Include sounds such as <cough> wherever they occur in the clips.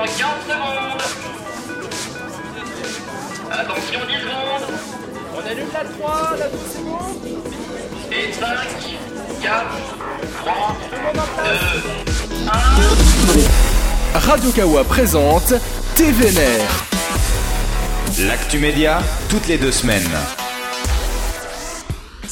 dans 15 secondes. Attention 10 secondes. On allume la 3, la 12 secondes. Et 5, 4, 3, Tout le monde en place. 2, 1. Radio Kawa présente TVNR. L'actu média, toutes les deux semaines.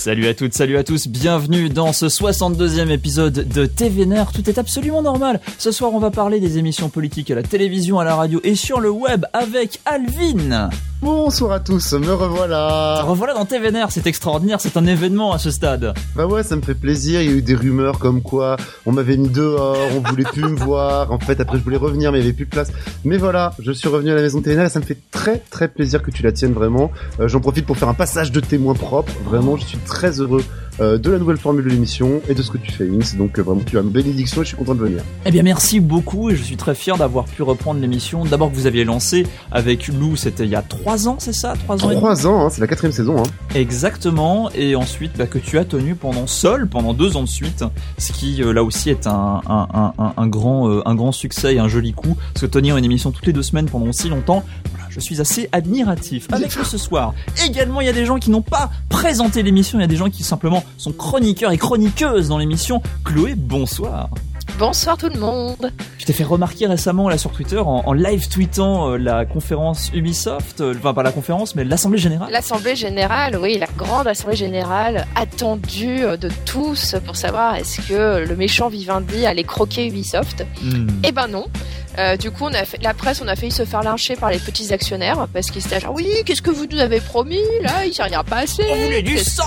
Salut à toutes, salut à tous, bienvenue dans ce 62e épisode de TVNR. Tout est absolument normal. Ce soir, on va parler des émissions politiques à la télévision, à la radio et sur le web avec Alvin. Bonsoir à tous, me revoilà. Revoilà dans TVNR, c'est extraordinaire, c'est un événement à ce stade. Bah ouais, ça me fait plaisir. Il y a eu des rumeurs comme quoi on m'avait mis dehors, on voulait plus <laughs> me voir. En fait, après je voulais revenir, mais il y avait plus de place. Mais voilà, je suis revenu à la maison TNR et ça me fait très très plaisir que tu la tiennes vraiment. Euh, J'en profite pour faire un passage de témoin propre. Vraiment, je suis très heureux euh, de la nouvelle formule de l'émission et de ce que tu fais, Inks. Donc euh, vraiment, tu as une bénédiction et je suis content de venir. Eh bien, merci beaucoup et je suis très fier d'avoir pu reprendre l'émission. D'abord que vous aviez lancé avec Lou, c'était il y a 3 ans, c'est ça? 3 ans et Trois ans, hein, c'est la quatrième saison. Hein. Exactement, et ensuite bah, que tu as tenu pendant seul pendant deux ans de suite, ce qui euh, là aussi est un, un, un, un- un grand, un grand succès et un joli coup, parce que tenir une émission toutes les deux semaines pendant si longtemps, je suis assez admiratif. Avec nous ce soir, également il y a des gens qui n'ont pas présenté l'émission, il y a des gens qui simplement sont chroniqueurs et chroniqueuses dans l'émission. Chloé, bonsoir. Bonsoir tout le monde. Je t'ai fait remarquer récemment là sur Twitter en, en live tweetant euh, la conférence Ubisoft, euh, enfin pas la conférence mais l'assemblée générale. L'Assemblée Générale, oui, la grande Assemblée Générale attendue euh, de tous pour savoir est-ce que le méchant Vivendi allait croquer Ubisoft. Hmm. Eh ben non. Euh, du coup, on a fait, la presse, on a failli se faire lyncher par les petits actionnaires parce qu'ils étaient genre oui, qu'est-ce que vous nous avez promis là Il s'est rien passé. On voulait du sang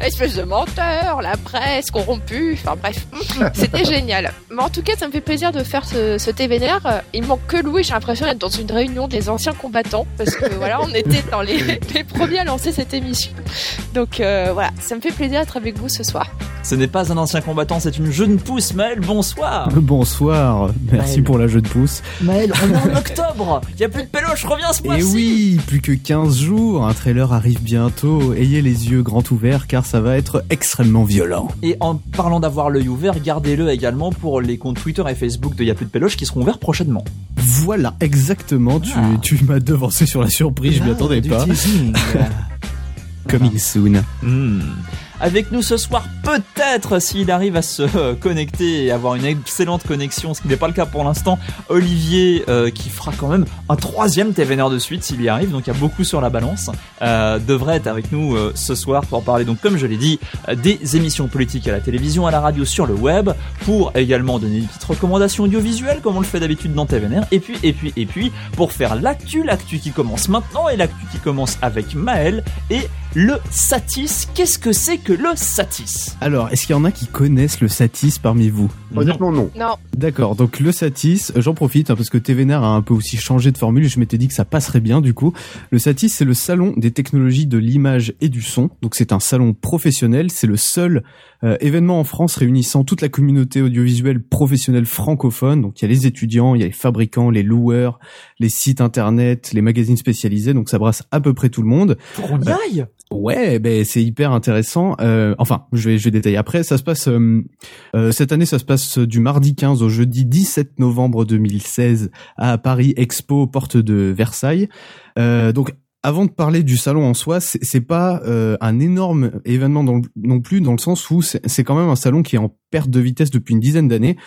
Espèce de menteur, la presse corrompue, enfin bref, <laughs> c'était génial. Mais en tout cas, ça me fait plaisir de faire ce, ce TVNR. Il manque que Louis, j'ai l'impression d'être dans une réunion des anciens combattants, parce que voilà, on était dans les, <laughs> les premiers à lancer cette émission. Donc euh, voilà, ça me fait plaisir d'être avec vous ce soir. Ce n'est pas un ancien combattant, c'est une jeune pousse. Maël, bonsoir. <laughs> Bonsoir, merci Maël. pour la jeu de pouce. Maël, on est en octobre. Il y a plus de péloche, reviens ce Et mois-ci. oui, plus que 15 jours, un trailer arrive bientôt. Ayez les yeux grands ouverts car ça va être extrêmement violent. Et en parlant d'avoir l'œil ouvert, gardez-le également pour les comptes Twitter et Facebook de Y'a plus de péloche qui seront ouverts prochainement. Voilà, exactement, tu, Ah. tu m'as devancé sur la surprise, je m'y attendais Du pas. <laughs> Coming soon. Hmm. Avec nous ce soir, peut-être s'il arrive à se euh, connecter et avoir une excellente connexion, ce qui n'est pas le cas pour l'instant, Olivier euh, qui fera quand même un troisième TVNR de suite s'il y arrive, donc il y a beaucoup sur la balance, euh, devrait être avec nous ce soir pour parler donc comme je l'ai dit des émissions politiques à la télévision, à la radio, sur le web, pour également donner des petites recommandations audiovisuelles comme on le fait d'habitude dans TVNR, et puis et puis et puis pour faire l'actu, l'actu qui commence maintenant et l'actu qui commence avec Maël et le Satis. Qu'est-ce que c'est que le Satis? Alors, est-ce qu'il y en a qui connaissent le Satis parmi vous? Honnêtement, non. Non, D'accord, donc le Satis, j'en profite hein, parce que TVNR a un peu aussi changé de formule et je m'étais dit que ça passerait bien du coup. Le Satis, c'est le salon des technologies de l'image et du son. Donc c'est un salon professionnel, c'est le seul euh, événement en France réunissant toute la communauté audiovisuelle professionnelle francophone. Donc il y a les étudiants, il y a les fabricants, les loueurs, les sites internet, les magazines spécialisés. Donc ça brasse à peu près tout le monde. Pour qu'on y aille? Ouais, ben c'est hyper intéressant. Euh, enfin, je vais je vais détailler après. Ça se passe euh, euh, cette année, ça se passe du mardi 15 au jeudi 17 novembre 2016 à Paris Expo porte de Versailles. Euh, donc avant de parler du salon en soi, c'est pas euh, un énorme événement non plus dans le sens où c'est quand même un salon qui est en perte de vitesse depuis une dizaine d'années.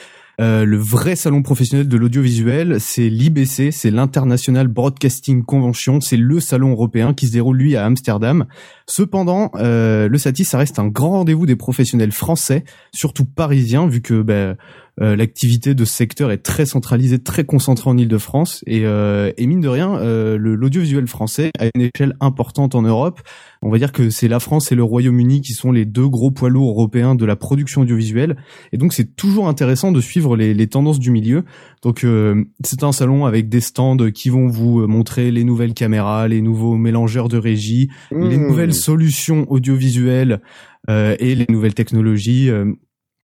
Euh, le vrai salon professionnel de l'audiovisuel, c'est l'IBC, c'est l'International Broadcasting Convention, c'est le salon européen qui se déroule lui à Amsterdam. Cependant, euh, le Satis, ça reste un grand rendez-vous des professionnels français, surtout parisiens, vu que ben, euh, l'activité de ce secteur est très centralisée, très concentrée en Ile-de-France, et, euh, et mine de rien, euh, l'audiovisuel français a une échelle importante en Europe. On va dire que c'est la France et le Royaume-Uni qui sont les deux gros poids lourds européens de la production audiovisuelle, et donc c'est toujours intéressant de suivre les, les tendances du milieu. Donc euh, c'est un salon avec des stands qui vont vous montrer les nouvelles caméras, les nouveaux mélangeurs de régie, les Mmh. nouvelles solutions audiovisuelles euh, et les nouvelles technologies, euh,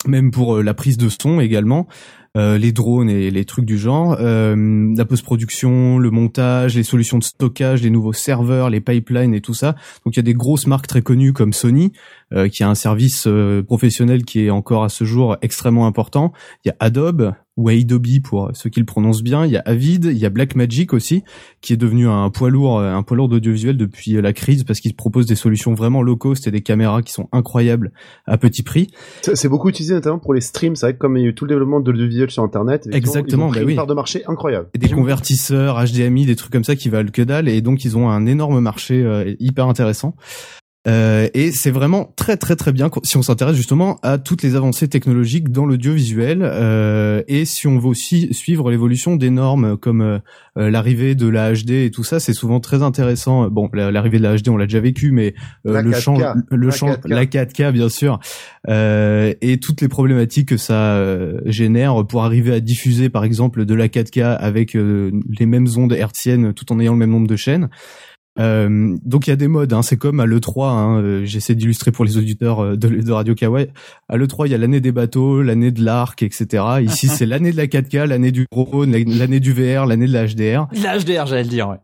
même pour euh, la prise de son également. Euh, les drones et les trucs du genre, euh, la post-production, le montage, les solutions de stockage, les nouveaux serveurs, les pipelines et tout ça. Donc il y a des grosses marques très connues comme Sony, euh, qui a un service professionnel qui est encore à ce jour extrêmement important. Il y a Adobe, ou Adobe pour ceux qui le prononcent bien. Il y a Avid, il y a Blackmagic aussi, qui est devenu un poids lourd, un poids lourd d'audiovisuel depuis la crise parce qu'il propose des solutions vraiment low cost et des caméras qui sont incroyables à petit prix. C'est beaucoup utilisé notamment pour les streams. C'est vrai que comme il y a eu tout le développement de l'audiovisuel sur Internet, exactement, ils ont bah oui. une part de marché incroyable. Et des convertisseurs HDMI, des trucs comme ça qui valent que dalle, et donc ils ont un énorme marché euh, hyper intéressant. Euh, et c'est vraiment très très très bien si on s'intéresse justement à toutes les avancées technologiques dans l'audiovisuel euh, et si on veut aussi suivre l'évolution des normes comme euh, l'arrivée de la HD et tout ça, c'est souvent très intéressant. Bon, l'arrivée de la HD on l'a déjà vécu, mais le champ, le champ, la 4K bien sûr, et toutes les problématiques que ça génère pour arriver à diffuser par exemple de la 4K avec les mêmes ondes hertziennes tout en ayant le même nombre de chaînes. Euh, donc il y a des modes, hein, c'est comme à l'E3, hein, euh, j'essaie d'illustrer pour les auditeurs euh, de, de, Radio Kawaii. À l'E3, il y a l'année des bateaux, l'année de l'arc, etc. Ici, <laughs> c'est l'année de la 4K, l'année du drone, l'année du VR, l'année de la HDR. La HDR, j'allais le dire, ouais.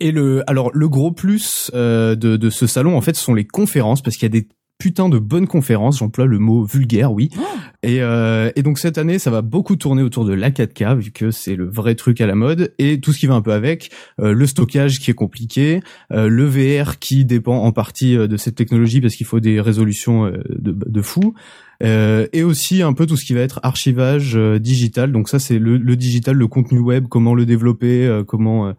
Et le, alors le gros plus euh, de, de ce salon, en fait, ce sont les conférences, parce qu'il y a des putain de bonnes conférences, j'emploie le mot vulgaire, oui. Oh. et, euh, et donc cette année, ça va beaucoup tourner autour de la 4K, vu que c'est le vrai truc à la mode, et tout ce qui va un peu avec, euh, le stockage qui est compliqué, euh, le VR qui dépend en partie euh, de cette technologie parce qu'il faut des résolutions euh, de, de fou, euh, et aussi un peu tout ce qui va être archivage digital. Donc ça, c'est le, le, digital, le contenu web, comment le développer, comment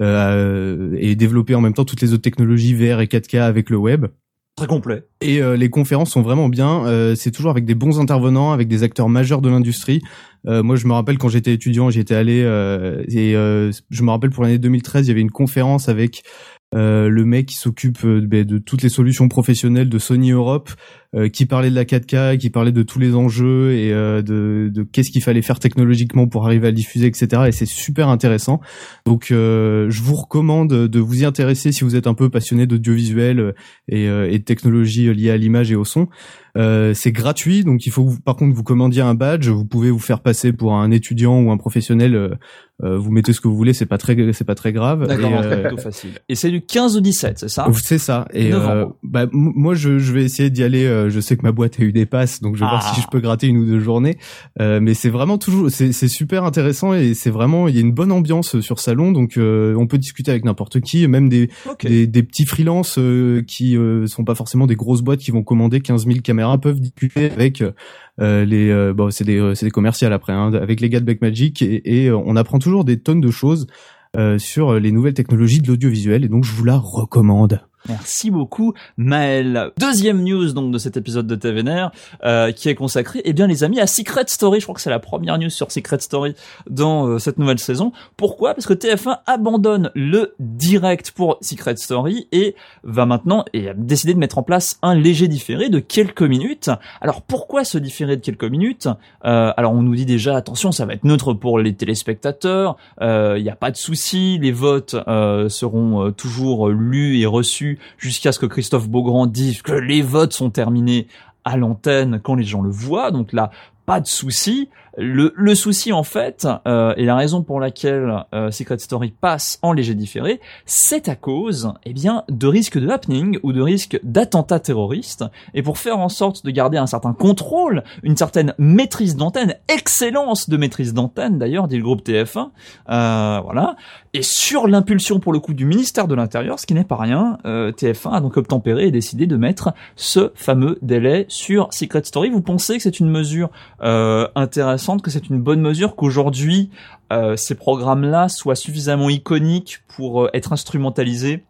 et développer en même temps toutes les autres technologies VR et 4K avec le web très complet. Et euh, les conférences sont vraiment bien. Euh, c'est toujours avec des bons intervenants, avec des acteurs majeurs de l'industrie. Euh, moi, je me rappelle quand j'étais étudiant, j'étais allé et je me rappelle pour l'année 2013, il y avait une conférence avec le mec qui s'occupe ben, de toutes les solutions professionnelles de Sony Europe, euh, qui parlait de la 4K, qui parlait de tous les enjeux et euh, de, de qu'est-ce qu'il fallait faire technologiquement pour arriver à le diffuser, etc. Et c'est super intéressant. Donc, euh, je vous recommande de vous y intéresser si vous êtes un peu passionné d'audiovisuel et, et de technologies liées à l'image et au son. Euh, c'est gratuit, donc il faut que vous, par contre vous commandiez un badge. Vous pouvez vous faire passer pour un étudiant ou un professionnel. Euh, vous mettez ce que vous voulez, c'est pas très, c'est pas très grave. D'accord, c'est plutôt facile. Et c'est du 15 au 17, c'est ça? C'est ça. Et bah, moi, je, je vais essayer d'y aller euh, je sais que ma boîte a eu des passes, donc je vais voir si je peux gratter une ou deux journées. Euh, mais c'est vraiment toujours, c'est super intéressant et c'est vraiment, il y a une bonne ambiance sur salon, donc euh, on peut discuter avec n'importe qui, même des, des, petits freelances qui sont pas forcément des grosses boîtes qui vont commander 15 000 caméras peuvent discuter avec les, bon c'est des, c'est des commerciales après, hein, avec les gars de Backmagic et, et on apprend toujours des tonnes de choses. Sur les nouvelles technologies de l'audiovisuel et donc je vous la recommande. Merci beaucoup Maël. Deuxième news donc de cet épisode de TVNR euh, qui est consacré eh bien les amis à Secret Story. Je crois que c'est la première news sur Secret Story dans euh, cette nouvelle saison. Pourquoi? Parce que TF1 abandonne le direct pour Secret Story et va maintenant et de mettre en place un léger différé de quelques minutes. Alors pourquoi ce différé de quelques minutes? Euh, Alors on nous dit déjà attention ça va être neutre pour les téléspectateurs. Il euh, n'y a pas de souci, les votes euh, seront toujours lus et reçus jusqu'à ce que Christophe Beaugrand dise que les votes sont terminés à l'antenne quand les gens le voient. Donc là, pas de souci. Le, souci en fait, euh, et la raison pour laquelle Secret Story passe en léger différé, c'est à cause eh bien, de risques de happening ou de risques d'attentats terroristes. Et pour faire en sorte de garder un certain contrôle, une certaine maîtrise d'antenne, excellence de maîtrise d'antenne d'ailleurs, dit le groupe TF1, euh, voilà. Et sur l'impulsion pour le coup du ministère de l'Intérieur, ce qui n'est pas rien, euh, TF1 a donc obtempéré et décidé de mettre ce fameux délai sur Secret Story. Vous pensez que c'est une mesure euh, que c'est une bonne mesure qu'aujourd'hui euh, ces programmes-là soient suffisamment iconiques pour euh, être instrumentalisés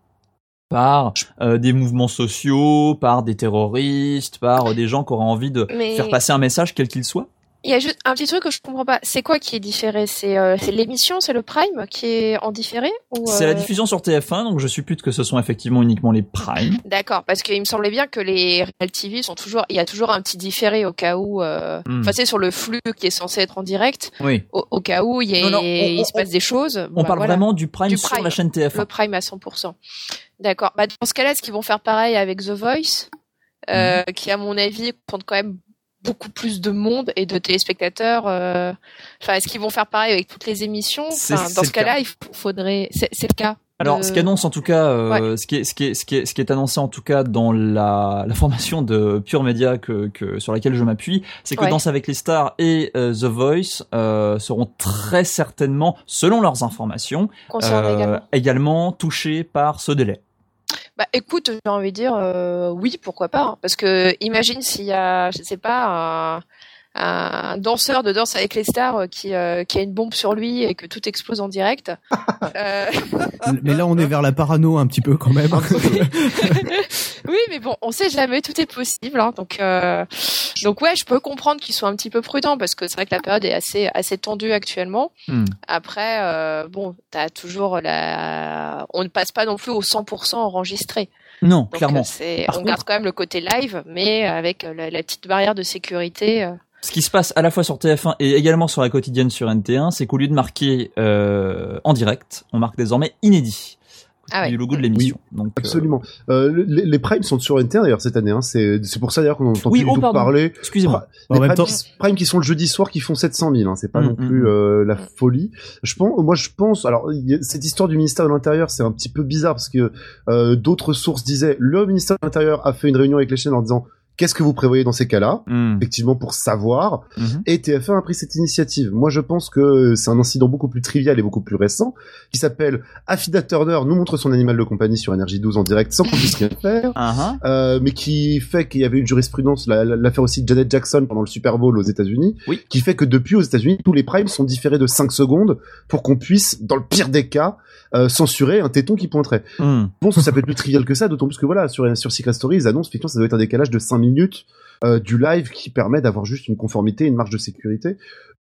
par euh, des mouvements sociaux, par des terroristes, par des gens qui auraient envie de faire passer un message quel qu'il soit il y a juste un petit truc que je comprends pas. C'est quoi qui est différé? C'est euh, l'émission, c'est le Prime qui est en différé ou C'est la euh, diffusion sur TF1, donc je suppute que ce sont effectivement uniquement les Prime. D'accord, parce qu'il me semblait bien que les Real TV sont toujours, il y a toujours un petit différé au cas où, euh... Hmm. enfin c'est sur le flux qui est censé être en direct. Oui. Au, cas où il, y a, il se passe des choses. On parle vraiment du Prime, sur la chaîne TF1. Le Prime à 100%. D'accord. Bah, dans ce cas-là, est-ce qu'ils vont faire pareil avec The Voice, euh, hmm. qui à mon avis compte quand même beaucoup plus de monde et de téléspectateurs. euh, Enfin, est-ce qu'ils vont faire pareil avec toutes les émissions? Enfin, Dans ce cas-là, il faudrait. C'est le cas. Alors, de- ce qu'annonce en tout cas, euh, ce qui est, ce qui est, ce qui est, ce qui est annoncé en tout cas dans la, la formation de Pure Media que, que sur laquelle je m'appuie, c'est que Ouais. Danse avec les stars et euh, The Voice euh, seront très certainement, selon leurs informations, euh, également. également touchés par ce délai. Bah, écoute, j'ai envie de dire euh, oui, pourquoi pas. hein. Parce que imagine s'il y a, je sais pas, un danseur de danse avec les stars euh, qui, euh, qui a une bombe sur lui et que tout explose en direct. <laughs> Euh, Mais là, on est vers la parano un petit peu quand même. <laughs> oui, mais bon, on sait jamais, tout est possible. hein. donc, euh, donc ouais, je peux comprendre qu'ils soient un petit peu prudents parce que c'est vrai que la période est assez, assez tendue actuellement. Hmm. Après, euh, bon, t'as toujours la, on ne passe pas non plus au 100% enregistré. Non, Donc, clairement. euh, on contre- garde quand même le côté live, mais avec la, la petite barrière de sécurité. Ce qui se passe à la fois sur TF1 et également sur la quotidienne sur NT1, c'est qu'au lieu de marquer euh, en direct, on marque désormais inédit. Ah ouais. Du logo de l'émission. Donc, euh, Absolument. Euh, les, les primes sont sur NT1 d'ailleurs cette année. Hein. C'est pour ça d'ailleurs qu'on entend Oui, plus oh, du tout pardon. parler. excusez-moi. Les primes, temps- qui, primes qui sont le jeudi soir qui font 700 000. Hein. C'est pas Mm, non mm, plus mm. euh, la folie. Je pense, moi je pense. Alors il y a- cette histoire du ministère de l'Intérieur, c'est un petit peu bizarre parce que euh, d'autres sources disaient le ministère de l'Intérieur a fait une réunion avec les chaînes en disant qu'est-ce que vous prévoyez dans ces cas-là Hmm. effectivement pour savoir Mhm. et TF1 a pris cette initiative. Moi je pense que c'est un incident beaucoup plus trivial et beaucoup plus récent qui s'appelle Affida Turner nous montre son animal de compagnie sur NRJ12 en direct sans qu'on puisse rien faire. Ah, ah. Euh, mais qui fait qu'il y avait une jurisprudence, la- la- l'affaire aussi de Janet Jackson pendant le Super Bowl aux États-Unis, Oui. qui fait que depuis aux États-Unis, tous les primes sont différés de 5 secondes pour qu'on puisse, dans le pire des cas, euh, censurer un téton qui pointerait. Pense que ça peut être plus trivial que ça, d'autant plus que voilà, sur, sur Secret Story, ils annoncent effectivement ça doit être un décalage de 5 minutes euh, du live qui permet d'avoir juste une conformité, une marge de sécurité.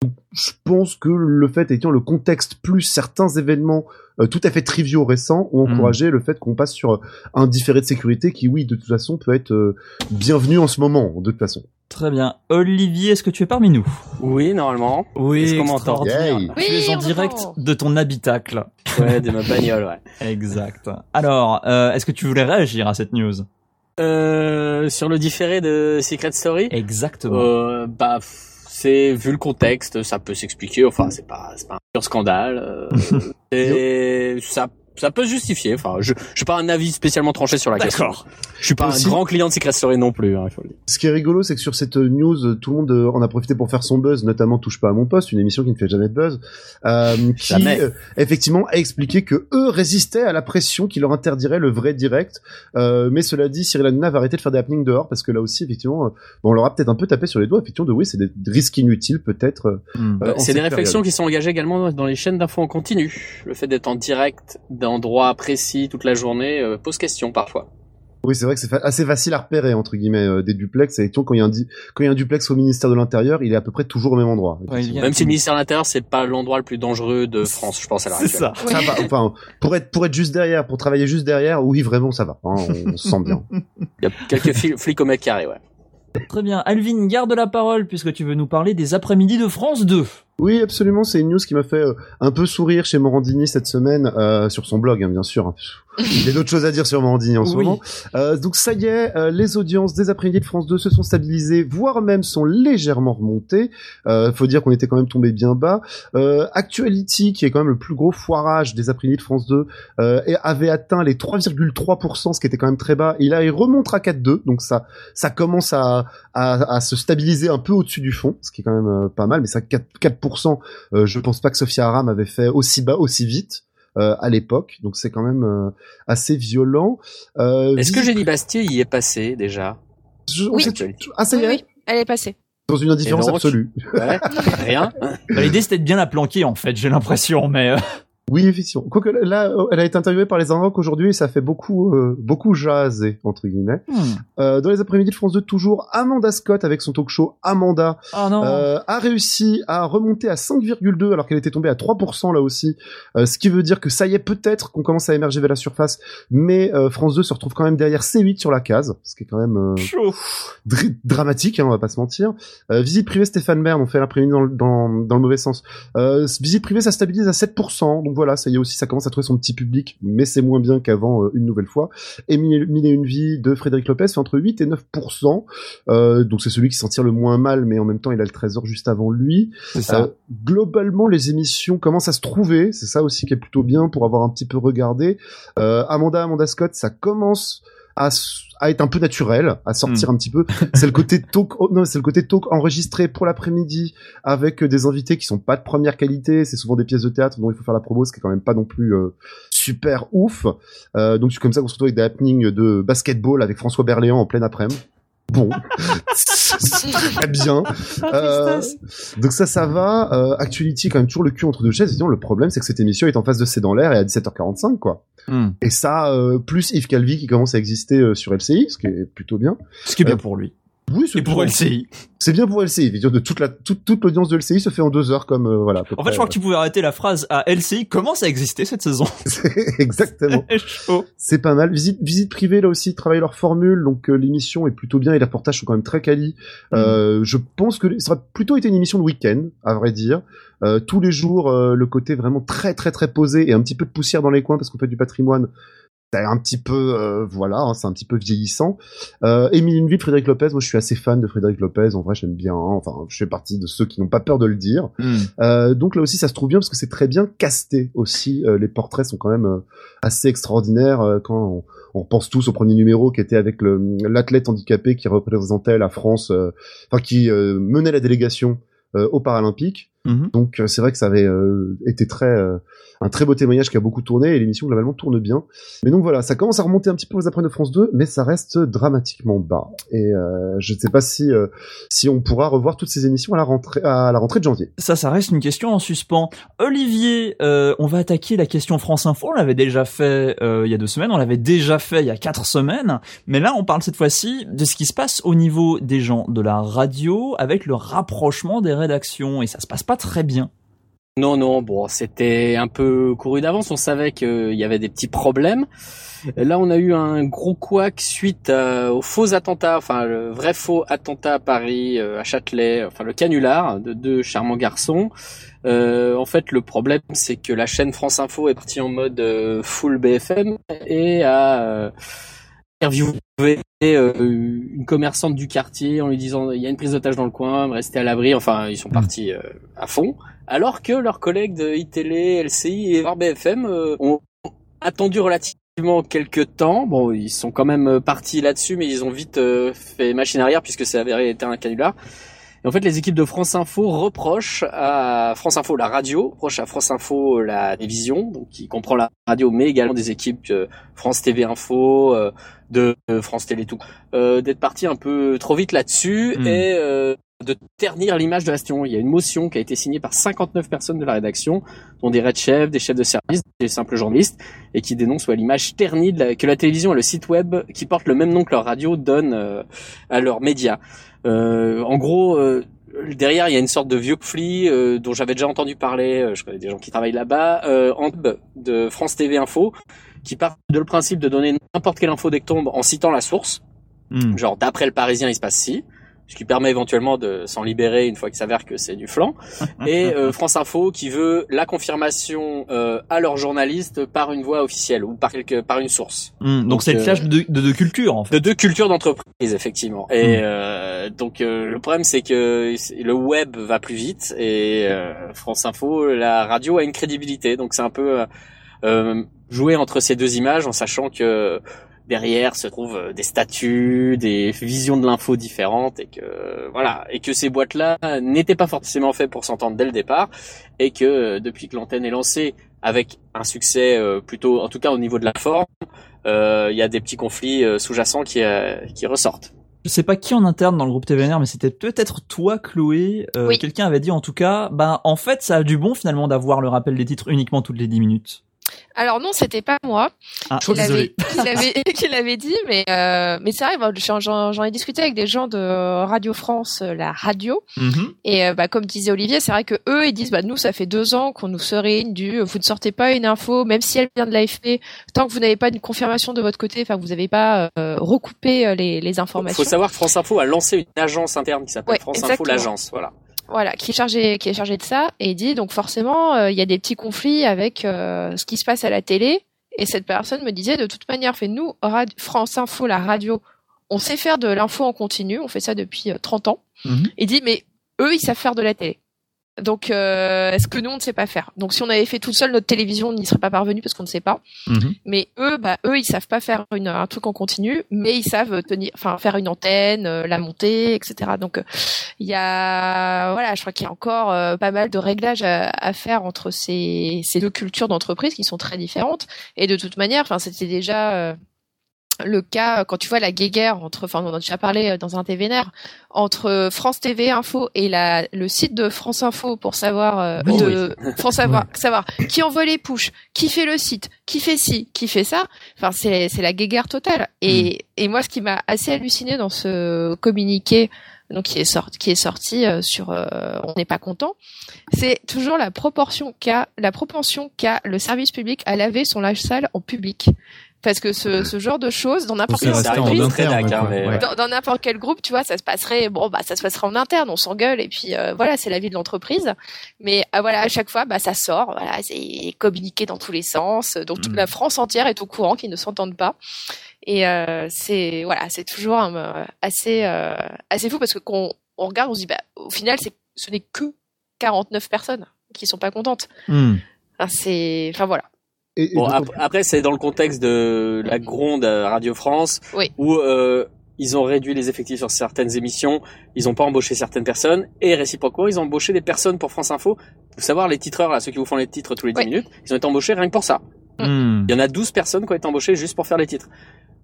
Donc, Je pense que le fait, étant le contexte plus certains événements euh, tout à fait triviaux récents ont Mm. encouragé le fait qu'on passe sur euh, un différé de sécurité qui, oui, de toute façon, peut être euh, bienvenu en ce moment, de toute façon. Très bien. Olivier, est-ce que tu es parmi nous? Oui, normalement. Oui, m'entend? extraordinaire. Yay. Tu Oui, es en direct de ton habitacle. Ouais, de ma bagnole, ouais. <laughs> Exact. Alors, euh, est-ce que tu voulais réagir à cette news? Euh, sur le différé de Secret Story, Exactement. euh, bah, c'est vu le contexte, ça peut s'expliquer. Enfin, c'est pas, c'est pas un pur scandale. Euh, <laughs> et ça, ça peut se justifier. Enfin, je, je suis pas un avis spécialement tranché sur la question. D'accord. Je suis pas Aussi- un grand client de Secret Story non plus. Hein, il faut le dire. Ce qui est rigolo, c'est que sur cette news, tout le monde euh, en a profité pour faire son buzz, notamment Touche pas à mon poste, une émission qui ne fait jamais de buzz, euh, qui Jamais. euh, effectivement a expliqué que eux résistaient à la pression qui leur interdirait le vrai direct. Euh, mais cela dit, Cyril Hanouna va arrêter de faire des happenings dehors parce que là aussi, effectivement, euh, bon, on leur a peut-être un peu tapé sur les doigts. Effectivement, de oui, c'est des risques inutiles peut-être. euh, Hmm. euh, c'est des réflexions période. qui sont engagées également dans les chaînes d'infos en continu. Le fait d'être en direct d'endroits précis toute la journée euh, pose question parfois. Oui, c'est vrai que c'est fa- assez facile à repérer entre guillemets euh, des duplex. Et quand il y a un di- quand il y a un duplex au ministère de l'Intérieur, il est à peu près toujours au même endroit. Ouais, Même si le ministère de l'Intérieur c'est pas l'endroit le plus dangereux de France, je pense à l'heure C'est ça. Ça va, enfin, pour être pour être juste derrière, pour travailler juste derrière, oui, vraiment, ça va. hein, on, on se sent bien. <laughs> Il y a quelques fli- flics au mètre carré, ouais. Très bien. Alvin, garde la parole puisque tu veux nous parler des après-midi de France 2. Oui, absolument. C'est une news qui m'a fait euh, un peu sourire chez Morandini cette semaine euh, sur son blog, hein, bien sûr. hein. Il y a d'autres choses à dire sur Morandini en ce moment. Euh, donc ça y est, les audiences des après-midi de France 2 se sont stabilisées, voire même sont légèrement remontées. Euh, faut dire qu'on était quand même tombé bien bas. Actuality, qui est quand même le plus gros foirage des après-midi de France 2, euh, et avait atteint les 3,3%, ce qui était quand même très bas. Et là, il remonte à 4,2, donc ça, ça commence à, à, à se stabiliser un peu au-dessus du fond, ce qui est quand même pas mal. Mais ça, 4%, 4% euh, je pense pas que Sophia Aram avait fait aussi bas, aussi vite. euh, à l'époque, donc c'est quand même euh, assez violent. Euh, Est-ce que Jenny Bastier y est passé déjà? Je- on Oui. sait- Ah ça y Oui, est, oui, elle est passée. dans une indifférence donc absolue. Ouais, <laughs> rien. Bah, L'idée c'était de bien la planquer en fait, j'ai l'impression, mais euh, Oui, effectivement. Quoique là, elle a été interviewée par les Inrocks aujourd'hui et ça fait beaucoup, euh, beaucoup jaser, entre guillemets. hmm. Euh, dans les après-midi de France 2, toujours, Amanda Scott avec son talk show Amanda oh euh, a réussi à remonter à 5,2 alors qu'elle était tombée à 3% là aussi. Euh, ce qui veut dire que ça y est, peut-être qu'on commence à émerger vers la surface, mais euh, France 2 se retrouve quand même derrière C8 sur la case, ce qui est quand même euh, dr- dramatique, hein, on va pas se mentir. Euh, visite privée Stéphane Bern, on fait l'après-midi dans, le- dans, dans le mauvais sens. Euh, visite privée, ça stabilise à 7%, donc voilà, ça y est aussi, ça commence à trouver son petit public, mais c'est moins bien qu'avant euh, une nouvelle fois. Et Mille, et une vie de Frédéric Lopez fait entre 8 et 9%. Euh, donc c'est celui qui s'en tire le moins mal, mais en même temps il a le trésor juste avant lui. Ça. Euh, globalement, les émissions commencent à se trouver. C'est ça aussi qui est plutôt bien pour avoir un petit peu regardé. Euh, Amanda, Amanda Scott, ça commence à, à être un peu naturel, à sortir un petit peu. C'est le côté talk, oh, non, c'est le côté talk enregistré pour l'après-midi avec euh, des invités qui sont pas de première qualité. C'est souvent des pièces de théâtre dont il faut faire la promo, ce qui est quand même pas non plus euh, super ouf. Euh, donc c'est comme ça qu'on se retrouve avec des happenings de basketball avec François Berléand en pleine après-midi. Bon, <laughs> très bien. Euh, donc ça, ça va. Euh, Actuality, quand même toujours le cul entre deux chaises. Disons, le problème, c'est que cette émission est en face de C'est dans l'air et à 17h45, quoi. Hmm. Et ça, euh, plus Yves Calvi qui commence à exister euh, sur LCI, ce qui est plutôt bien. Ce qui est bien Euh, pour lui. Oui, c'est Et pour LCI. C'est bien pour LCI. Je veux dire, de toute la toute, toute l'audience de LCI se fait en deux heures, comme euh, voilà. En fait, je crois que tu pouvais arrêter la phrase à LCI commence à exister cette saison. <laughs> euh, Exactement. C'est pas mal. Visite, visite privée, là aussi, ils travaillent leur formule, donc euh, l'émission est plutôt bien et les reportages sont quand même très quali. Euh, je pense que ça aurait plutôt été une émission de week-end, à vrai dire. Euh, tous les jours, euh, le côté vraiment très très très posé et un petit peu de poussière dans les coins parce qu'on fait du patrimoine. C'est un petit peu, euh, voilà, hein, c'est un petit peu vieillissant. Euh, Émile Frédéric Lopez, moi je suis assez fan de Frédéric Lopez, en vrai j'aime bien, hein. enfin je fais partie de ceux qui n'ont pas peur de le dire. Hmm. Euh, donc là aussi, ça se trouve bien parce que c'est très bien casté aussi. Euh, les portraits sont quand même euh, assez extraordinaires euh, quand on, on pense tous au premier numéro qui était avec l'athlète handicapé qui représentait la France, euh, enfin qui euh, menait la délégation euh, aux Paralympiques. Mhm. Donc euh, c'est vrai que ça avait euh, été très euh, un très beau témoignage qui a beaucoup tourné et l'émission globalement tourne bien. Mais donc voilà, ça commence à remonter un petit peu aux après de France 2, mais ça reste dramatiquement bas. Et euh, je ne sais pas si si on pourra revoir toutes ces émissions à la rentrée à la rentrée de janvier. Ça, ça reste une question en suspens. Olivier, on va attaquer la question France Info. On l'avait déjà fait il y a deux semaines, on l'avait déjà fait il y a quatre semaines. Mais là, on parle cette fois-ci de ce qui se passe au niveau des gens de la radio avec le rapprochement des rédactions. Et ça se passe pas très bien. Non, non, bon, c'était un peu couru d'avance. On savait qu'il y avait des petits problèmes. Là, on a eu un gros couac suite à- aux faux attentats, enfin le vrai faux attentat à Paris, euh, à Châtelet, enfin le canular de deux charmants garçons. Euh, en fait, le problème, c'est que la chaîne France Info est partie en mode euh, full BFM et a euh, interviewé euh, une commerçante du quartier en lui disant il y a une prise d'otage dans le coin, restez à l'abri. Enfin, ils sont partis euh, à fond alors que leurs collègues de iTélé, LCI et BFM euh, ont attendu relativement quelques temps. Bon, ils sont quand même partis là-dessus, mais ils ont vite fait machine arrière puisque ça avait été un canular. Et en fait, les équipes de France Info reprochent à France Info la radio, reprochent à France Info la télévision, donc qui comprend la radio, mais également des équipes France TV Info, de euh, France Télé tout, euh, d'être partis un peu trop vite là-dessus Mm. et euh, de ternir l'image de la station. Il y a une motion qui a été signée par 59 personnes de la rédaction, dont des red chefs, des chefs de service, des simples journalistes, et qui dénoncent ouais, l'image ternie de la- que la télévision et le site web qui portent le même nom que leur radio donnent euh, à leurs médias. Euh, en gros, euh, derrière, il y a une sorte de vieux conflit euh, dont j'avais déjà entendu parler. euh, je connais des gens qui travaillent là-bas, euh, en de France TV Info, qui part de le principe de donner n'importe quelle info dès que tombe en citant la source. Hmm. Genre d'après le Parisien, il se passe ci, ce qui permet éventuellement de s'en libérer une fois qu'il s'avère que c'est du flanc. <laughs> Et euh, France Info qui veut la confirmation euh, à leurs journalistes par une voie officielle ou par quelque, par une source. Hmm. Donc, Donc, c'est le euh, clash de, de, de culture en fait. De deux cultures d'entreprise effectivement. Et Mm. euh, donc euh, le problème c'est que le web va plus vite et euh, France Info, la radio a une crédibilité. Donc c'est un peu euh, euh, jouer entre ces deux images en sachant que derrière se trouvent euh, des statuts, des visions de l'info différentes et que voilà et que ces boîtes-là n'étaient pas forcément faites pour s'entendre dès le départ et que euh, depuis que l'antenne est lancée avec un succès euh, plutôt en tout cas au niveau de la forme, euh, il y a des petits conflits euh, sous-jacents qui euh, qui ressortent. Je sais pas qui en interne dans le groupe TVNR, mais c'était peut-être toi, Chloé. Euh, Oui. Quelqu'un avait dit en tout cas, bah en fait, ça a du bon finalement d'avoir le rappel des titres uniquement toutes les 10 minutes. Alors non, c'était pas moi Ah, qui l'avait qui <laughs> l'avait dit, mais euh, mais c'est vrai, bah, j'en- j'en j'en ai discuté avec des gens de Radio France, euh, la radio, Mhm. et euh, bah comme disait Olivier, c'est vrai que eux ils disent bah nous ça fait deux ans qu'on nous serigne du vous ne sortez pas une info même si elle vient de l'AFP tant que vous n'avez pas une confirmation de votre côté, enfin vous n'avez pas euh, recoupé euh, les les Il informations. faut savoir que France Info a lancé une agence interne qui s'appelle Ouais, France Info l'agence, voilà. Voilà, qui est chargé, qui est chargé de ça, et il dit donc forcément euh, il y a des petits conflits avec euh, ce qui se passe à la télé. Et cette personne me disait de toute manière, fait nous France Info, la radio, on sait faire de l'info en continu, on fait ça depuis euh, 30 ans. Mhm. Il dit mais eux ils savent faire de la télé. Donc euh, est-ce que nous on ne sait pas faire? Donc si on avait fait toute seule notre télévision, on n'y serait pas parvenu parce qu'on ne sait pas. Mhm. Mais eux, bah eux, ils savent pas faire une, un truc en continu, mais ils savent tenir, enfin faire une antenne, euh, la monter, etc. Donc euh, il y a, voilà, je crois qu'il y a encore euh, pas mal de réglages à, à faire entre ces, ces deux cultures d'entreprise qui sont très différentes. Et de toute manière, enfin c'était déjà euh, le cas euh, quand tu vois la guéguerre entre, enfin on en a déjà parlé euh, dans un TVNR, entre France TV Info et la, le site de France Info pour savoir euh, de savoir savoir qui envoie les push, qui fait le site, qui fait ci, qui fait ça. Enfin c'est c'est la guéguerre totale. Et et moi ce qui m'a assez halluciné dans ce communiqué donc qui est sorti qui est sorti euh, sur euh, on n'est pas content, c'est toujours la proportion qu'a la propension qu'a le service public à laver son linge sale en public. Parce que ce, ce genre de choses, dans n'importe rédac, hein, dans, dans n'importe quel groupe, tu vois, ça se passerait, bon, bah, ça se passerait en interne, on s'engueule, et puis euh, voilà, c'est la vie de l'entreprise. Mais ah, voilà, à chaque fois, bah, ça sort, voilà, c'est communiqué dans tous les sens, donc toute Mm. la France entière est au courant qu'ils ne s'entendent pas. Et euh, c'est voilà, c'est toujours un, euh, assez euh, assez fou parce que qu'on on regarde, on se dit, bah, au final, c'est ce n'est que 49 personnes qui sont pas contentes. Enfin, c'est, enfin voilà. Et, et Bon, ap- après, c'est dans le contexte de la gronde à Radio France, Oui. où euh, ils ont réduit les effectifs sur certaines émissions, ils n'ont pas embauché certaines personnes, et réciproquement, ils ont embauché des personnes pour France Info. Faut savoir, les titreurs, là, ceux qui vous font les titres tous les 10 Oui. minutes, ils ont été embauchés rien que pour ça. Hmm. Il y en a 12 personnes qui ont été embauchées juste pour faire les titres.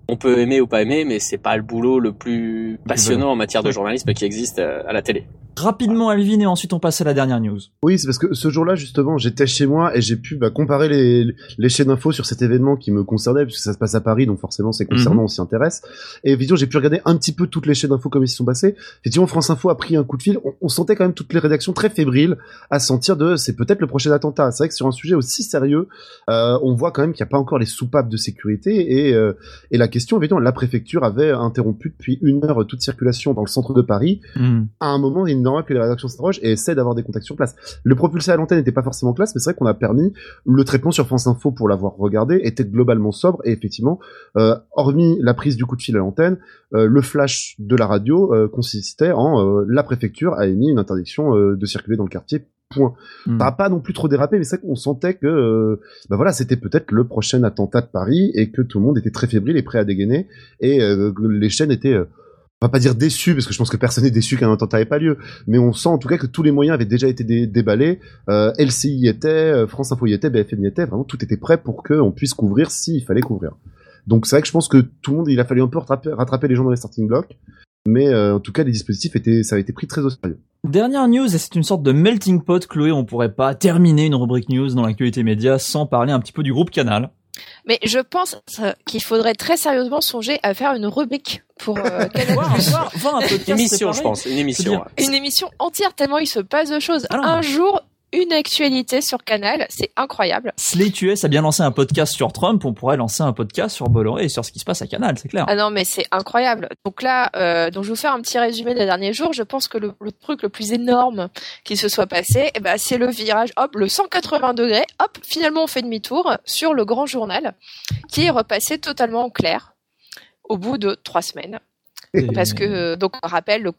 On peut aimer ou pas aimer, mais c'est pas le boulot le plus passionnant en matière de journalisme qui existe euh, à la télé. Rapidement, Alvin, et ensuite on passe à la dernière news. Oui, c'est parce que ce jour-là, justement, j'étais chez moi et j'ai pu bah, comparer les, les chaînes d'infos sur cet événement qui me concernait, puisque ça se passe à Paris, donc forcément c'est concernant, on s'y intéresse. Et évidemment, j'ai pu regarder un petit peu toutes les chaînes d'infos comme ils s'y sont passées. Effectivement, France Info a pris un coup de fil. On, on sentait quand même toutes les rédactions très fébriles à sentir de c'est peut-être le prochain attentat. C'est vrai que sur un sujet aussi sérieux, euh, on voit quand même qu'il n'y a pas encore les soupapes de sécurité et, euh, et la question, évidemment, la préfecture avait interrompu depuis une heure toute circulation dans le centre de Paris Hmm. à un moment, il est normal que les rédactions s'interrogent et essaient d'avoir des contacts sur place. Le propulsé à l'antenne n'était pas forcément classe, mais c'est vrai qu'on a permis le traitement sur France Info pour l'avoir regardé était globalement sobre et effectivement, euh, hormis la prise du coup de fil à l'antenne, euh, le flash de la radio euh, consistait en la préfecture a émis une interdiction de circuler dans le quartier. Point. Hmm. Pas non plus trop dérapé, mais c'est vrai qu'on sentait que, euh, bah voilà, c'était peut-être le prochain attentat de Paris et que tout le monde était très fébrile et prêt à dégainer et euh, que les chaînes étaient euh, on va pas dire déçu parce que je pense que personne n'est déçu qu'un attentat n'ait pas lieu, mais on sent en tout cas que tous les moyens avaient déjà été dé- déballés. Euh, LCI y était, France Info y était, BFM y était, vraiment tout était prêt pour qu'on puisse couvrir s'il fallait couvrir. Donc c'est vrai que je pense que tout le monde, il a fallu un peu rattraper, rattraper les gens dans les starting blocks, mais euh, en tout cas les dispositifs étaient, ça a été pris très au sérieux. Dernière news, et c'est une sorte de melting pot, Chloé, on pourrait pas terminer une rubrique news dans l'actualité média sans parler un petit peu du groupe Canal. Mais je pense euh, qu'il faudrait très sérieusement songer à faire une rubrique pour euh, <laughs> Canal+. Voir, voir, voir un podcast Une émission, je pense, une émission. Ouais. Une émission entière tellement il se passe de choses. Ah. Un jour, une actualité sur Canal, c'est incroyable. Slate US a bien lancé un podcast sur Trump, on pourrait lancer un podcast sur Bolloré et sur ce qui se passe à Canal, c'est clair. Ah non, mais c'est incroyable. Donc là, euh, donc je vais vous faire un petit résumé des derniers jours. Je pense que le, le truc le plus énorme qui se soit passé, eh ben, c'est le virage, hop, le 180 degrés, hop, finalement on fait demi-tour sur le grand journal, qui est repassé totalement en clair au bout de trois semaines. Parce que, euh, donc, on rappelle, le,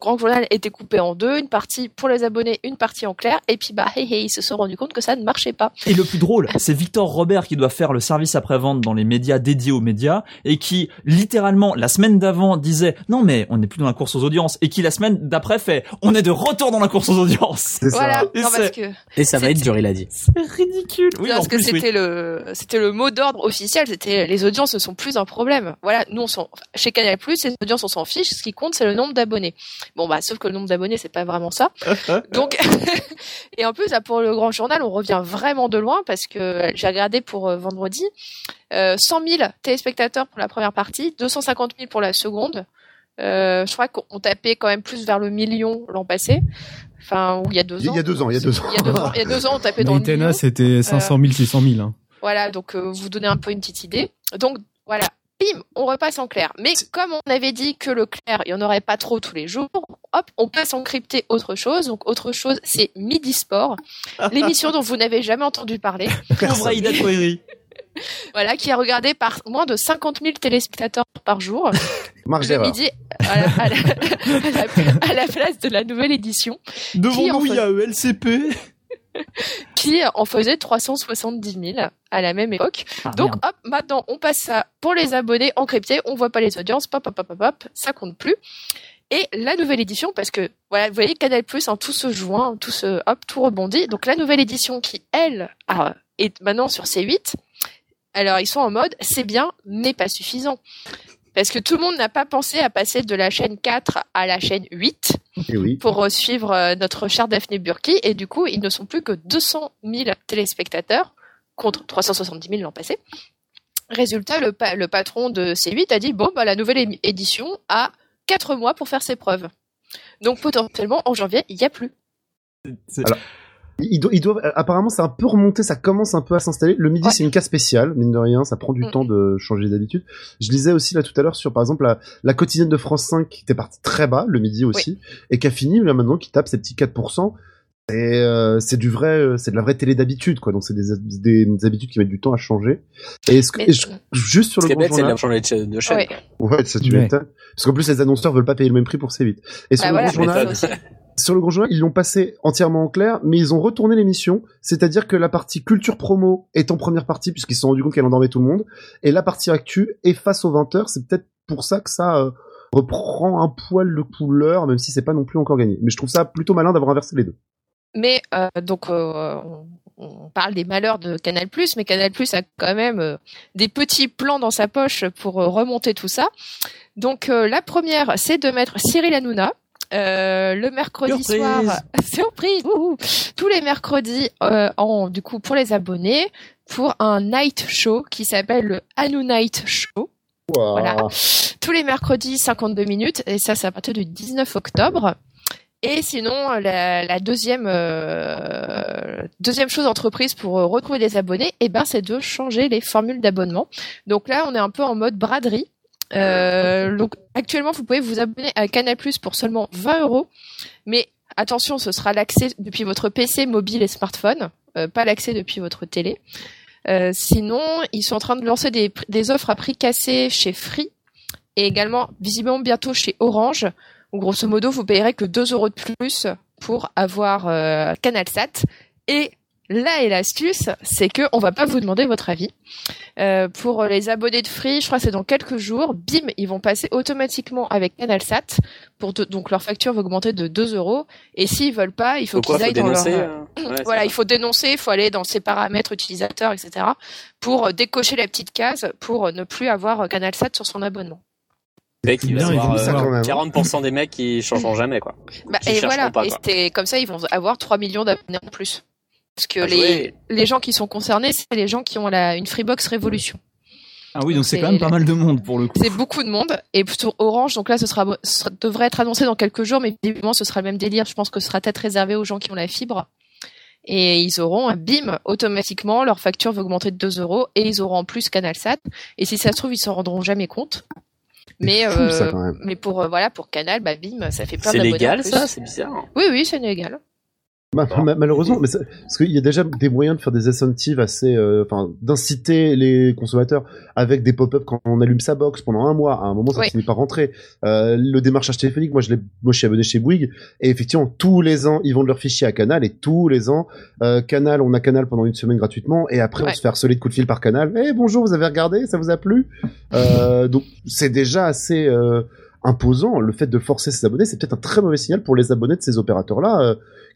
grand journal était coupé en deux, une partie pour les abonnés, une partie en clair, et puis bah, hey, hey, ils se sont rendus compte que ça ne marchait pas. Et le plus drôle, c'est Victor Robert qui doit faire le service après-vente dans les médias dédiés aux médias et qui, littéralement, la semaine d'avant disait non mais on n'est plus dans la course aux audiences et qui la semaine d'après fait on est de retour dans la course aux audiences. C'est Voilà, ça. Et non, parce c'est- que Et ça va être dur, il a dit. C'est ridicule. Oui, Non, parce que plus, oui. c'était le c'était le mot d'ordre officiel, c'était les audiences ne sont plus un problème. Voilà, nous on s'en chez Canal+, les audiences on s'en fiche, ce qui compte c'est le nombre d'abonnés. Bon bah sauf que le nombre d'abonnés c'est pas vraiment ça. <laughs> Donc <laughs> et en plus là pour le grand journal, on revient vraiment de loin parce que j'ai regardé pour euh, vendredi euh, 100 000 téléspectateurs pour la première partie, 250 000 pour la seconde. Euh, je crois qu'on tapait quand même plus vers le million l'an passé. Enfin, ou il y a deux Il y ans. a deux ans, il y a deux ans. Il y a deux ans, il y a deux ans, on tapait dans le million. C'était 500 000, 600 000. Hein. Voilà, donc euh, vous donnez un peu une petite idée. Donc voilà, bim, on repasse en clair. Mais comme on avait dit que le clair, il n'y en aurait pas trop tous les jours, hop, on passe encrypter autre chose. Donc autre chose, c'est Midi Sport, <laughs> l'émission dont vous n'avez jamais entendu parler. Pauvre Aïda <laughs> Touéry. Voilà, qui est regardée par moins de 50 000 téléspectateurs par jour. <laughs> Marge d'erreur. midi, à la, à la- à la- à la place de la nouvelle édition, Devant en nous, il y a ELCP. <laughs> qui en faisait 370 000 à la même époque. Donc hop, maintenant on passe ça pour les abonnés encryptés, on voit pas les audiences, pop pop pop pop, pop ça compte plus. Et la nouvelle édition, parce que voilà, vous voyez Canal Plus, hein, tout se joint, tout se hop, tout rebondit. Donc la nouvelle édition qui elle a- est maintenant sur C8. Alors ils sont en mode c'est bien, mais pas suffisant. Parce que tout le monde n'a pas pensé à passer de la chaîne 4 à la chaîne 8 Et oui. pour euh, suivre euh, notre chère Daphné Burki. Et du coup, ils ne sont plus que 200 000 téléspectateurs contre 370 000 l'an passé. Résultat, le, pa- le patron de C8 a dit bon, bah, la nouvelle édition a 4 mois pour faire ses preuves. Donc potentiellement, en janvier, il n'y a plus. Ils, do- ils doivent, euh, apparemment, c'est un peu remonté, ça commence un peu à s'installer. Le midi, Ouais. c'est une case spéciale, mine de rien, ça prend du Mm. temps de changer les habitudes. Je lisais aussi là tout à l'heure sur, par exemple, la, la quotidienne de France 5 qui était partie très bas, le midi aussi, et qui a fini là maintenant, qui tape ses petits 4%. Et euh, c'est du vrai, euh, c'est de la vraie télé d'habitude, quoi. Donc c'est des, des, des habitudes qui mettent du temps à changer. Et, est-ce que, Mais- et je- juste sur Ce le est grand bête, c'est journal, de changer de chaîne. de chaîne, Ouais. ouais, ça tu Ouais. Parce qu'en plus les annonceurs veulent pas payer le même prix pour C8. Et sur Bah le voilà, grand journal. Sur le Grand Journal, ils l'ont passé entièrement en clair, mais ils ont retourné l'émission, c'est-à-dire que la partie culture promo est en première partie, puisqu'ils se sont rendus compte qu'elle endormait tout le monde, et la partie actu est face aux 20h, c'est peut-être pour ça que ça euh, reprend un poil de couleur, même si c'est pas non plus encore gagné. Mais je trouve ça plutôt malin d'avoir inversé les deux. Mais euh, donc euh, on, parle des malheurs de Canal+, mais Canal+ a quand même euh, des petits plans dans sa poche pour euh, remonter tout ça. Donc euh, la première, c'est de mettre Cyril Hanouna. Euh, le mercredi Surprise. soir, <laughs> surprise, wouhou, tous les mercredis, euh, en du coup pour les abonnés, pour un night show qui s'appelle le Hanouna Night Show. Voilà. Tous les mercredis, 52 minutes, et ça, c'est à partir du 19 octobre. Et sinon, la, la deuxième euh, deuxième chose entreprise pour retrouver des abonnés, eh ben, c'est de changer les formules d'abonnement. Donc là, on est un peu en mode braderie. Euh, donc actuellement, vous pouvez vous abonner à Canal pour seulement 20 euros, mais attention, ce sera l'accès depuis votre PC, mobile et smartphone, euh, pas l'accès depuis votre télé. Euh, sinon, ils sont en train de lancer des, des offres à prix cassé chez Free et également visiblement bientôt chez Orange. Où grosso modo, vous payerez que 2 euros de plus pour avoir euh, CanalSat. Et là est l'astuce, c'est que on va pas vous demander votre avis. Euh, pour les abonnés de Free, je crois que c'est dans quelques jours, bim, ils vont passer automatiquement avec CanalSat. Pour de- donc leur facture va augmenter de 2 euros. Et s'ils veulent pas, il faut qu'ils faut aillent dans leur dénoncer euh, euh, ouais, voilà, il faut dénoncer, il faut aller dans ses paramètres utilisateurs, etc. pour décocher la petite case pour ne plus avoir CanalSat sur son abonnement. Mec, il va y avoir euh, quand même. 40% des mecs qui changeront jamais, quoi. Bah, Qui et voilà, pas, et quoi. comme ça, ils vont avoir 3 millions d'abonnés en plus. Parce que les, gens qui sont concernés, c'est les gens qui ont la, une Freebox Révolution. Ah oui, donc c'est C'est- quand même pas mal de monde pour le coup. C'est beaucoup de monde. Et sur Orange, donc là, ce sera, ce devrait être annoncé dans quelques jours, mais évidemment, ce sera le même délire. Je pense que ce sera peut-être réservé aux gens qui ont la fibre. Et ils auront un bim, automatiquement, leur facture va augmenter de 2 euros et ils auront en plus CanalSat. Et si ça se trouve, ils s'en rendront jamais compte. Mais, fou, euh, ça, mais pour, euh, voilà, pour Canal, bah, bim, ça fait plein C'est d'abonnés. en légal, ça? C'est bizarre. Oui, oui, c'est légal. Ma- malheureusement, mais parce qu'il y a déjà des moyens de faire des incentives assez, euh, enfin, d'inciter les consommateurs avec des pop-up quand on allume sa box pendant un mois. À un moment, ça Oui. finit par rentrer. Euh, le démarchage téléphonique, moi, je l'ai, moi, je suis abonné chez Bouygues et effectivement, tous les ans, ils vendent leur fichier à Canal et tous les ans, euh, Canal, on a Canal pendant une semaine gratuitement et après, on se fait harceler de coups de fil par Canal. Eh bonjour, vous avez regardé, ça vous a plu? Euh, Donc, c'est déjà assez. euh, imposant le fait de forcer ses abonnés c'est peut-être un très mauvais signal pour les abonnés de ces opérateurs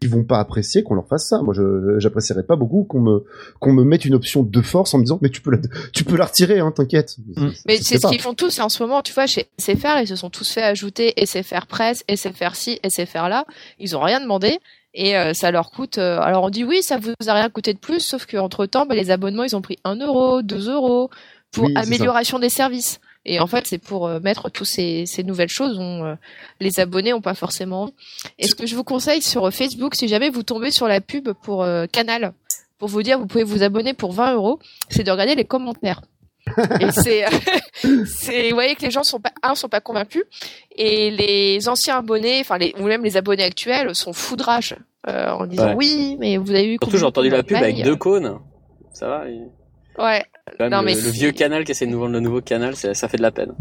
qui vont pas apprécier qu'on leur fasse ça. Moi, je j'apprécierais pas beaucoup qu'on me qu'on me mette une option de force en me disant mais tu peux la tu peux la retirer, hein, t'inquiète. Mm. Mais c'est ce qu'ils font tous en ce moment, tu vois, chez SFR, ils se sont tous fait ajouter SFR Presse, SFR ci, SFR là. Ils ont rien demandé et euh, ça leur coûte. euh, alors on dit oui, ça vous a rien coûté de plus, sauf qu'entre temps, les abonnements ils ont pris 1 euro, 2 euros pour Oui, amélioration des services. Et en fait, c'est pour euh, mettre tous ces, ces nouvelles choses dont euh, les abonnés ont pas forcément. Et ce que je vous conseille sur euh, Facebook, si jamais vous tombez sur la pub pour euh, Canal, pour vous dire vous pouvez vous abonner pour 20 euros, c'est de regarder les commentaires. <laughs> Et c'est, <laughs> c'est, vous voyez que les gens sont pas, un, sont pas convaincus, et les anciens abonnés, enfin les, ou même les abonnés actuels, sont foudrage euh, en disant Ouais. oui, mais vous avez vu. Surtout, j'ai entendu la pub avec deux cônes. Ça va Ouais. même, Non, le, mais le vieux canal qui essaie de nous vendre le nouveau canal, ça, ça fait de la peine.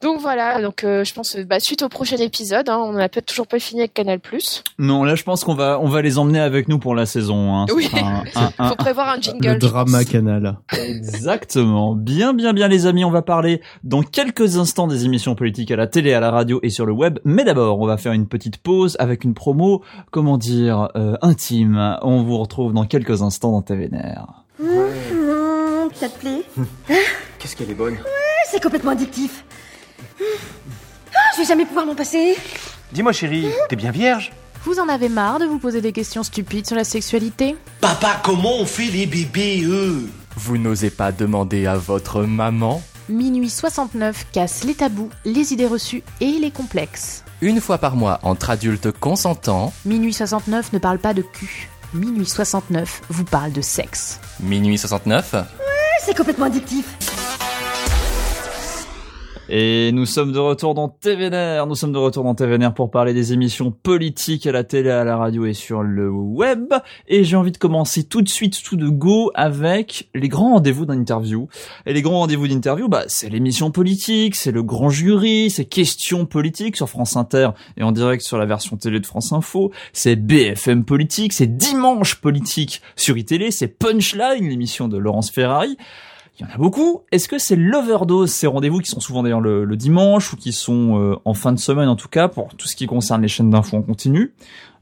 Donc voilà, donc euh, je pense, bah, suite au prochain épisode, hein, on n'a peut-être toujours pas fini avec Canal+. Non, là, je pense qu'on va, on va les emmener avec nous pour la saison. Hein. Oui. un- <laughs> un- un- Faut prévoir un jingle. Le drama canal. Exactement. Bien, bien, bien, les amis. On va parler dans quelques instants des émissions politiques à la télé, à la radio et sur le web. Mais d'abord, on va faire une petite pause avec une promo, comment dire, euh, intime. On vous retrouve dans quelques instants dans TVNR. Mmh, ça te plaît Qu'est-ce qu'elle est bonne C'est complètement addictif. Ah, je vais jamais pouvoir m'en passer. Dis-moi chérie, t'es bien vierge? Vous en avez marre de vous poser des questions stupides sur la sexualité? Papa, comment on fait les bébés, eux? Vous n'osez pas demander à votre maman? Minuit 69 casse les tabous, les idées reçues et les complexes. Une fois par mois entre adultes consentants, Minuit 69 ne parle pas de cul. Minuit 69 vous parle de sexe. minuit 69, C'est complètement addictif. Et nous sommes de retour dans TVNR. Nous sommes de retour dans TVNR pour parler des émissions politiques à la télé, à la radio et sur le web. Et j'ai envie de commencer tout de suite, tout de go, avec les grands rendez-vous d'interview. Et les grands rendez-vous d'interview, bah, c'est l'émission politique, c'est le grand jury, c'est questions politiques sur France Inter et en direct sur la version télé de France Info. C'est BFM politique, c'est dimanche politique sur iTélé, c'est Punchline, l'émission de Laurence Ferrari. Il y en a beaucoup. Est-ce que c'est l'overdose, ces rendez-vous qui sont souvent d'ailleurs le, le dimanche ou qui sont euh, en fin de semaine en tout cas pour tout ce qui concerne les chaînes d'infos en continu?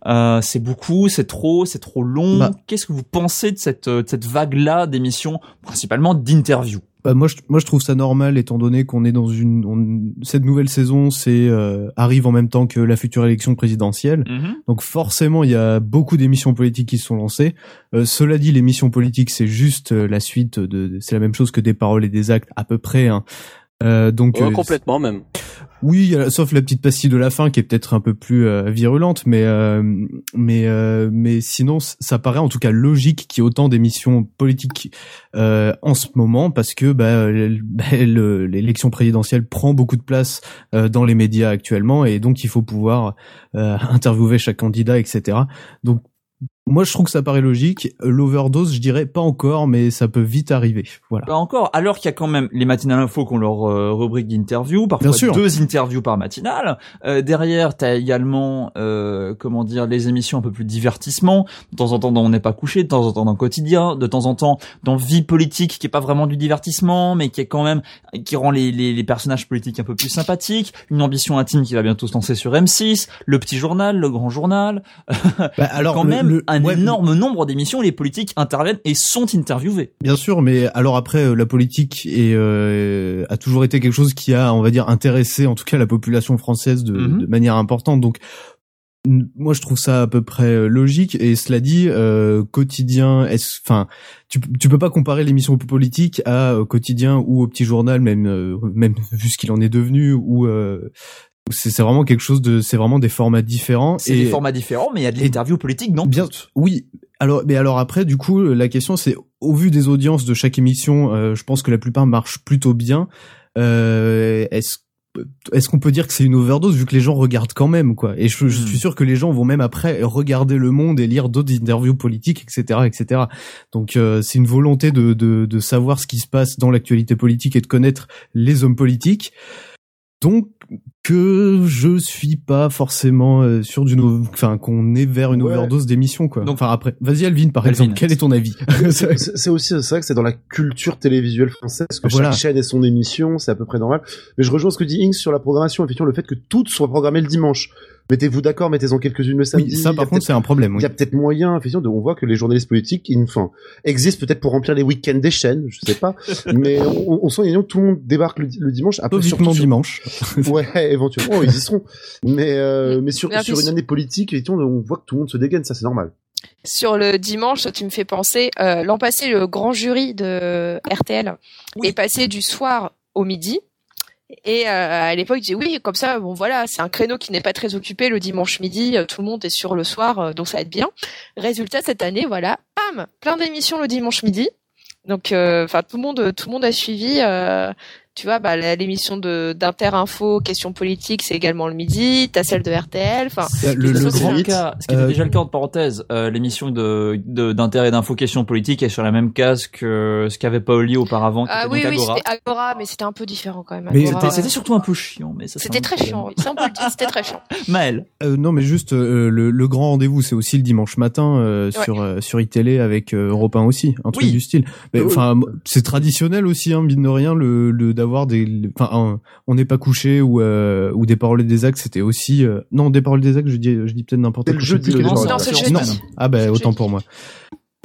Euh, C'est beaucoup, c'est trop, c'est trop long. Bah. Qu'est-ce que vous pensez de cette, euh, de cette vague-là d'émissions, principalement d'interviews? Bah, moi, je, moi, je trouve ça normal étant donné qu'on est dans une on- cette nouvelle saison, c'est euh, arrive en même temps que la future élection présidentielle. Donc forcément, il y a beaucoup d'émissions politiques qui se sont lancées. Euh, cela dit, l'émission politique, c'est juste euh, la suite de- c'est la même chose que des paroles et des actes à peu près. Hein. Euh, donc Ouais, euh, complètement même. oui, euh, sauf la petite pastille de la fin qui est peut-être un peu plus euh, virulente, mais euh, mais euh, mais sinon ça paraît en tout cas logique qu'il y ait autant d'émissions politiques euh, en ce moment parce que bah, <laughs> bah, le- l'élection présidentielle prend beaucoup de place euh, dans les médias actuellement et donc il faut pouvoir euh, <laughs> interviewer chaque candidat, etc. Donc moi je trouve que ça paraît logique. L'overdose, je dirais pas encore, mais ça peut vite arriver. Voilà. Bah encore, alors qu'il y a quand même les matinales info qui ont leur euh, rubrique d'interview, parfois Bien sûr. deux interviews par matinale. Euh, derrière, t'as également, euh, comment dire, les émissions un peu plus divertissement. De temps en temps, dans On n'est pas couché, de temps en temps dans Quotidien, de temps en temps dans Vie politique, qui est pas vraiment du divertissement, mais qui est quand même, qui rend les, les, les personnages politiques un peu plus sympathiques. Une ambition intime qui va bientôt se lancer sur M6, Le Petit Journal, Le Grand Journal. <laughs> Bah, alors, quand le- même le- un ouais, énorme nombre d'émissions les politiques interviennent et sont interviewés. Bien sûr, mais alors après, euh, la politique est, euh, a toujours été quelque chose qui a, on va dire, intéressé en tout cas la population française de, Mhm. de manière importante. Donc, moi, je trouve ça à peu près euh, logique. Et cela dit, euh, quotidien, enfin, tu, tu peux pas comparer l'émission politique à euh, quotidien ou au petit journal, même, euh, même <laughs> vu ce qu'il en est devenu, ou euh, c'est vraiment quelque chose de, c'est vraiment des formats différents. C'est des formats différents, mais il y a de l'interview politique, non Bien, oui. Alors, mais alors après, du coup, la question c'est, au vu des audiences de chaque émission, euh, je pense que la plupart marchent plutôt bien. Euh, est-ce est-ce qu'on peut dire que c'est une overdose vu que les gens regardent quand même quoi? Et je, je Hmm. suis sûr que les gens vont même après regarder Le Monde et lire d'autres interviews politiques, etc., etc. Donc euh, c'est une volonté de, de de savoir ce qui se passe dans l'actualité politique et de connaître les hommes politiques. Donc que je suis pas forcément euh, sûr d'une, enfin qu'on est vers une Ouais. overdose d'émissions quoi. enfin après, vas-y Alvin par Alvin. exemple, quel est ton avis <laughs> <laughs> c'est aussi c'est vrai que c'est dans la culture télévisuelle française que Voilà. chaque chaîne ait son émission, c'est à peu près normal. Mais je rejoins ce que dit Inks sur la programmation, effectivement le fait que toutes soient programmées le dimanche. Mettez-vous d'accord, mettez-en quelques-unes le samedi. Oui, ça par contre c'est un problème. Il Oui. y a peut-être moyen, effectivement, de, on voit que les journalistes politiques, enfin, existent peut-être pour remplir les week-ends des chaînes, je sais pas, <laughs> mais on, on sent que tout le monde débarque le, le dimanche. Après, surtout sur- dimanche. Ouais, <laughs> éventuellement, ils y seront. Mais, euh, mais sur, Mais sur après, une année politique, on voit que tout le monde se dégaine, ça c'est normal. Sur le dimanche, tu me fais penser, euh, l'an passé, le grand jury de RTL est passé du soir au midi. Et euh, à l'époque, je disais oui, comme ça, bon voilà, c'est un créneau qui n'est pas très occupé le dimanche midi, tout le monde est sur le soir, euh, donc ça va être bien. Résultat, cette année, voilà, bam, plein d'émissions le dimanche midi. Donc, euh, enfin, tout le monde, tout le monde a suivi. euh, tu vois, bah, l'émission de d'Inter Info, questions politiques, c'est également le midi. T'as celle de RTL. Enfin, Ce qui était déjà le cas, ce qui était déjà le cas en parenthèse, euh, l'émission de de- d'intérêt d'info questions politiques est sur la même case que ce qu'avait Paoli auparavant. qui ah oui, donc oui, c'était Agora, mais c'était un peu différent quand même. C'était- euh, surtout un peu chiant, mais ça. C'était très chiant. <laughs> le c'était très chiant. Maël. Euh, non, mais juste euh, le, le grand rendez-vous, c'est aussi le dimanche matin euh, Ouais. sur euh, sur iTélé avec euh, Europe 1 aussi, un truc Oui. du style. Enfin, c'est traditionnel aussi, hein, mine de rien, le, le d'avoir des, enfin, on n'est pas couché ou euh, ou des paroles et des actes, c'était aussi euh, non des paroles et des actes, je dis je dis peut-être n'importe quoi. le jeudi. Non, Non. jeudi. Ah ben C'est autant pour moi.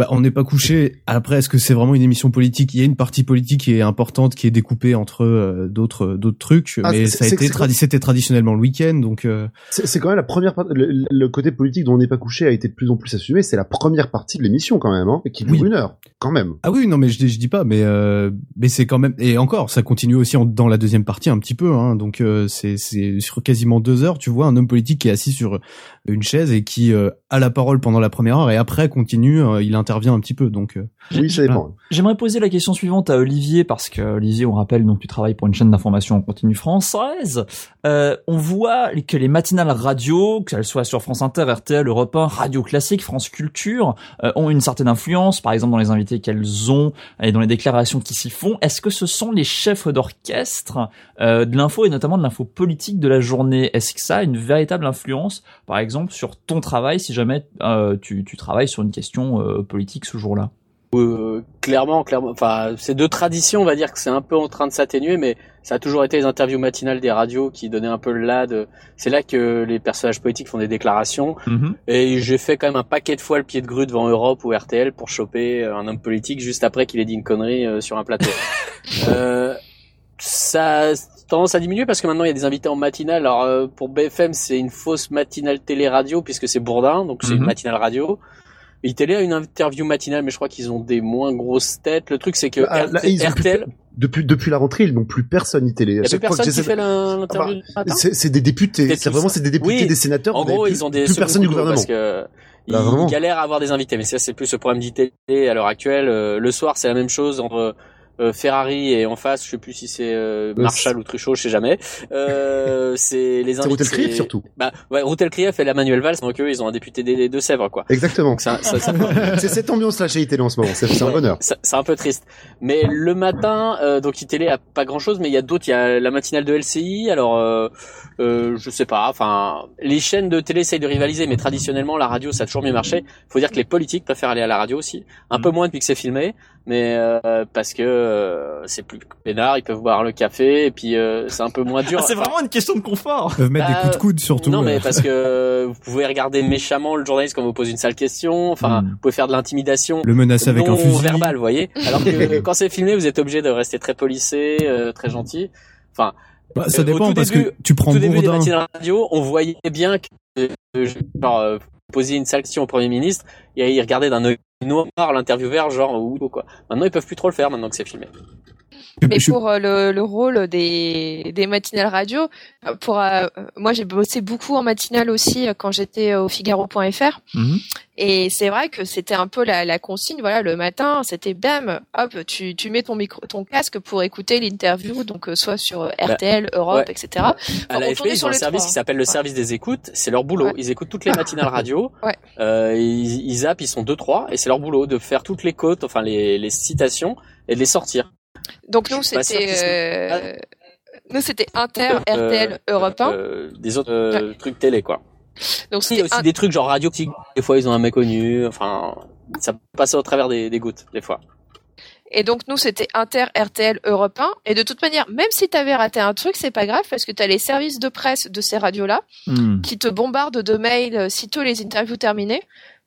Bah, on n'est pas couché. Après, est-ce que c'est vraiment une émission politique? Il y a une partie politique qui est importante, qui est découpée entre euh, d'autres d'autres trucs, Ah, mais ça a été tradi- c'était traditionnellement le week-end, donc. euh, C'est quand même la première partie. Le, le côté politique dont on n'est pas couché a été de plus en plus assumé. C'est la première partie de l'émission quand même, hein, et qui dure Oui. une heure, quand même. Ah oui, non, mais je, je dis pas, mais euh, mais c'est quand même et encore, ça continue aussi en- dans la deuxième partie un petit peu, hein, donc euh, c'est c'est sur quasiment deux heures, tu vois, un homme politique qui est assis sur une chaise et qui euh, a la parole pendant la première heure et après continue, euh, il intervient un petit peu, donc. euh, Oui, ça dépend. J'aimerais poser la question suivante à Olivier parce que Olivier, on rappelle, donc tu travailles pour une chaîne d'information en continu française. Euh, on voit que les matinales radio, qu'elles soient sur France Inter, RTL, Europe 1, Radio Classique, France Culture, euh, ont une certaine influence, par exemple dans les invités qu'elles ont et dans les déclarations qui s'y font. Est-ce que ce sont les chefs d'orchestre euh, de l'info et notamment de l'info politique de la journée? Est-ce que ça a une véritable influence, par exemple, sur ton travail si jamais euh, tu, tu travailles sur une question euh, politique ce jour-là Euh, clairement, clairement. Enfin, ces deux traditions, on va dire que c'est un peu en train de s'atténuer, mais ça a toujours été les interviews matinales des radios qui donnaient un peu le là de. C'est là que les personnages politiques font des déclarations. Mhm. Et j'ai fait quand même un paquet de fois le pied de grue devant Europe ou RTL pour choper euh, un homme politique juste après qu'il ait dit une connerie euh, sur un plateau. <laughs> euh, ça a tendance à diminuer parce que maintenant il y a des invités en matinale. Alors euh, pour BFM c'est une fausse matinale télé-radio puisque c'est Bourdin, donc c'est une Mhm. matinale radio. ITélé a une interview matinale, mais je crois qu'ils ont des moins grosses têtes. Le truc c'est que Ah, là, ils ont plus- RTL, Depuis, depuis la rentrée, ils n'ont plus personne y télé. il À y a plus personne qui fait l'interview Ah matin. C'est des députés. C'est vraiment c'est des députés, Oui. des sénateurs. En gros, plus- ils ont des plus personne du gouvernement. parce que ils galèrent à avoir des invités. Mais ça, c'est plus le problème d'ITélé à l'heure actuelle. Euh, le soir, c'est la même chose entre Ferrari et en face, je sais plus si c'est euh, Euh, Marshall ou Truchot, je sais jamais. Euh, <laughs> c'est les C'est invités. Routel Krief, surtout. Bah, ouais, Routel Krief et la Manuel Valls, donc eux, ils ont un député des deux Sèvres, quoi. Exactement. <laughs> C'est cette ambiance-là chez ITélé en ce moment. C'est c'est un bonheur. C'est un peu triste. Mais le matin, euh, donc ITélé a pas grand chose, mais il y a d'autres. Il y a la matinale de LCI. Alors, euh, euh, je sais pas. Enfin, les chaînes de télé essayent de rivaliser, mais traditionnellement, la radio, ça a toujours mieux marché. Faut dire que les politiques préfèrent aller à la radio aussi. Un peu moins depuis que c'est filmé, mais euh, parce que euh, c'est plus peinard, ils peuvent boire le café, et puis euh, c'est un peu moins dur. Ah, c'est Enfin, vraiment une question de confort. Ils peuvent mettre Bah, des coups de coude surtout. non, mais euh. parce que vous pouvez regarder méchamment le journaliste quand vous pose une sale question. Enfin, Mm. vous pouvez faire de l'intimidation le menacer avec un fusil. verbal, vous voyez. Alors que <laughs> quand c'est filmé, vous êtes obligé de rester très policé, euh, très gentil. Enfin, Bah, ça Euh, dépend parce début- que tu prends au tout début des matinales radio, on voyait bien que euh, genre, euh, poser une sale question au premier ministre, et il regardait d'un œil noir l'intervieweur, genre ou quoi. Maintenant, ils peuvent plus trop le faire maintenant que c'est filmé. Mais Je- pour euh, le, le rôle des, des matinales radio, euh, pour euh, moi j'ai bossé beaucoup en matinale aussi euh, quand j'étais au Figaro.fr Mhm. et c'est vrai que c'était un peu la, la consigne. Voilà, le matin c'était bam, hop, tu, tu mets ton micro, ton casque pour écouter l'interview, donc soit sur euh, RTL, Europe, ouais. etc. À l'AFP, tournait ils ont un service qui s'appelle le service des écoutes. C'est leur boulot. Ouais. Ils écoutent toutes les matinales <laughs> radio. Ouais. Euh, ils, ils zappent, ils sont deux trois, et c'est leur boulot de faire toutes les côtes, enfin les, les citations, et de les sortir. Donc nous c'était euh, nous c'était Inter, RTL, Europe 1. Euh, des autres euh, trucs télé, quoi. Donc Il y a c'était aussi un- des trucs genre radio qui, des fois, ils ont un méconnu. Enfin, ça passe au travers des, des gouttes, des fois. Et donc nous c'était Inter, RTL, Europe 1. Et de toute manière, même si t'avais raté un truc, c'est pas grave parce que t'as les services de presse de ces radios-là Hmm. qui te bombardent de mails euh, sitôt les interviews terminées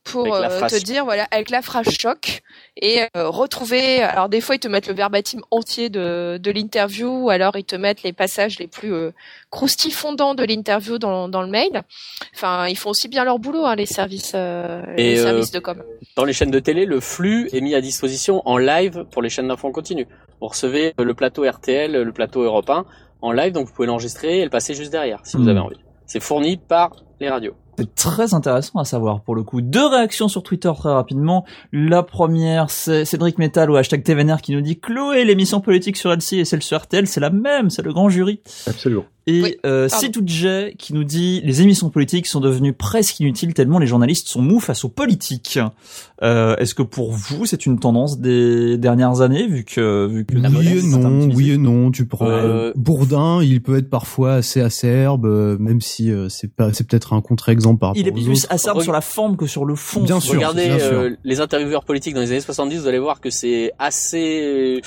pour euh, te dire voilà avec la phrase choc et euh, retrouver alors des fois ils te mettent le verbatim entier de, de l'interview ou alors ils te mettent les passages les plus euh, croustifondants de l'interview dans, dans le mail enfin ils font aussi bien leur boulot hein, les services euh, Et, les euh, services de com Dans les chaînes de télé, le flux est mis à disposition en live pour les chaînes d'infos en continu. Vous recevez le plateau RTL, le plateau Europe 1 en live, donc vous pouvez l'enregistrer et le passer juste derrière si vous Mhm. avez envie. C'est fourni par les radios. C'est très intéressant à savoir pour le coup. Deux réactions sur Twitter très rapidement. La première, c'est Cédric Metal ou hashtag TVNR qui nous dit Chloé, l'émission politique sur LC et celle sur RTL, c'est la même, c'est le grand jury. Absolument. Et euh, J qui nous dit les émissions politiques sont devenues presque inutiles tellement les journalistes sont mous face aux politiques. Euh, Est-ce que pour vous c'est une tendance des dernières années vu que vu que oui et non, oui et non. Tu prends euh, Bourdin, il peut être parfois assez acerbe, euh, même si euh, c'est pas c'est peut-être un contre-exemple par Il est rapport aux plus autres. acerbe sur la forme que sur le fond. Bien sûr. Regardez bien sûr. euh, les intervieweurs politiques dans les années 70, vous allez voir que c'est assez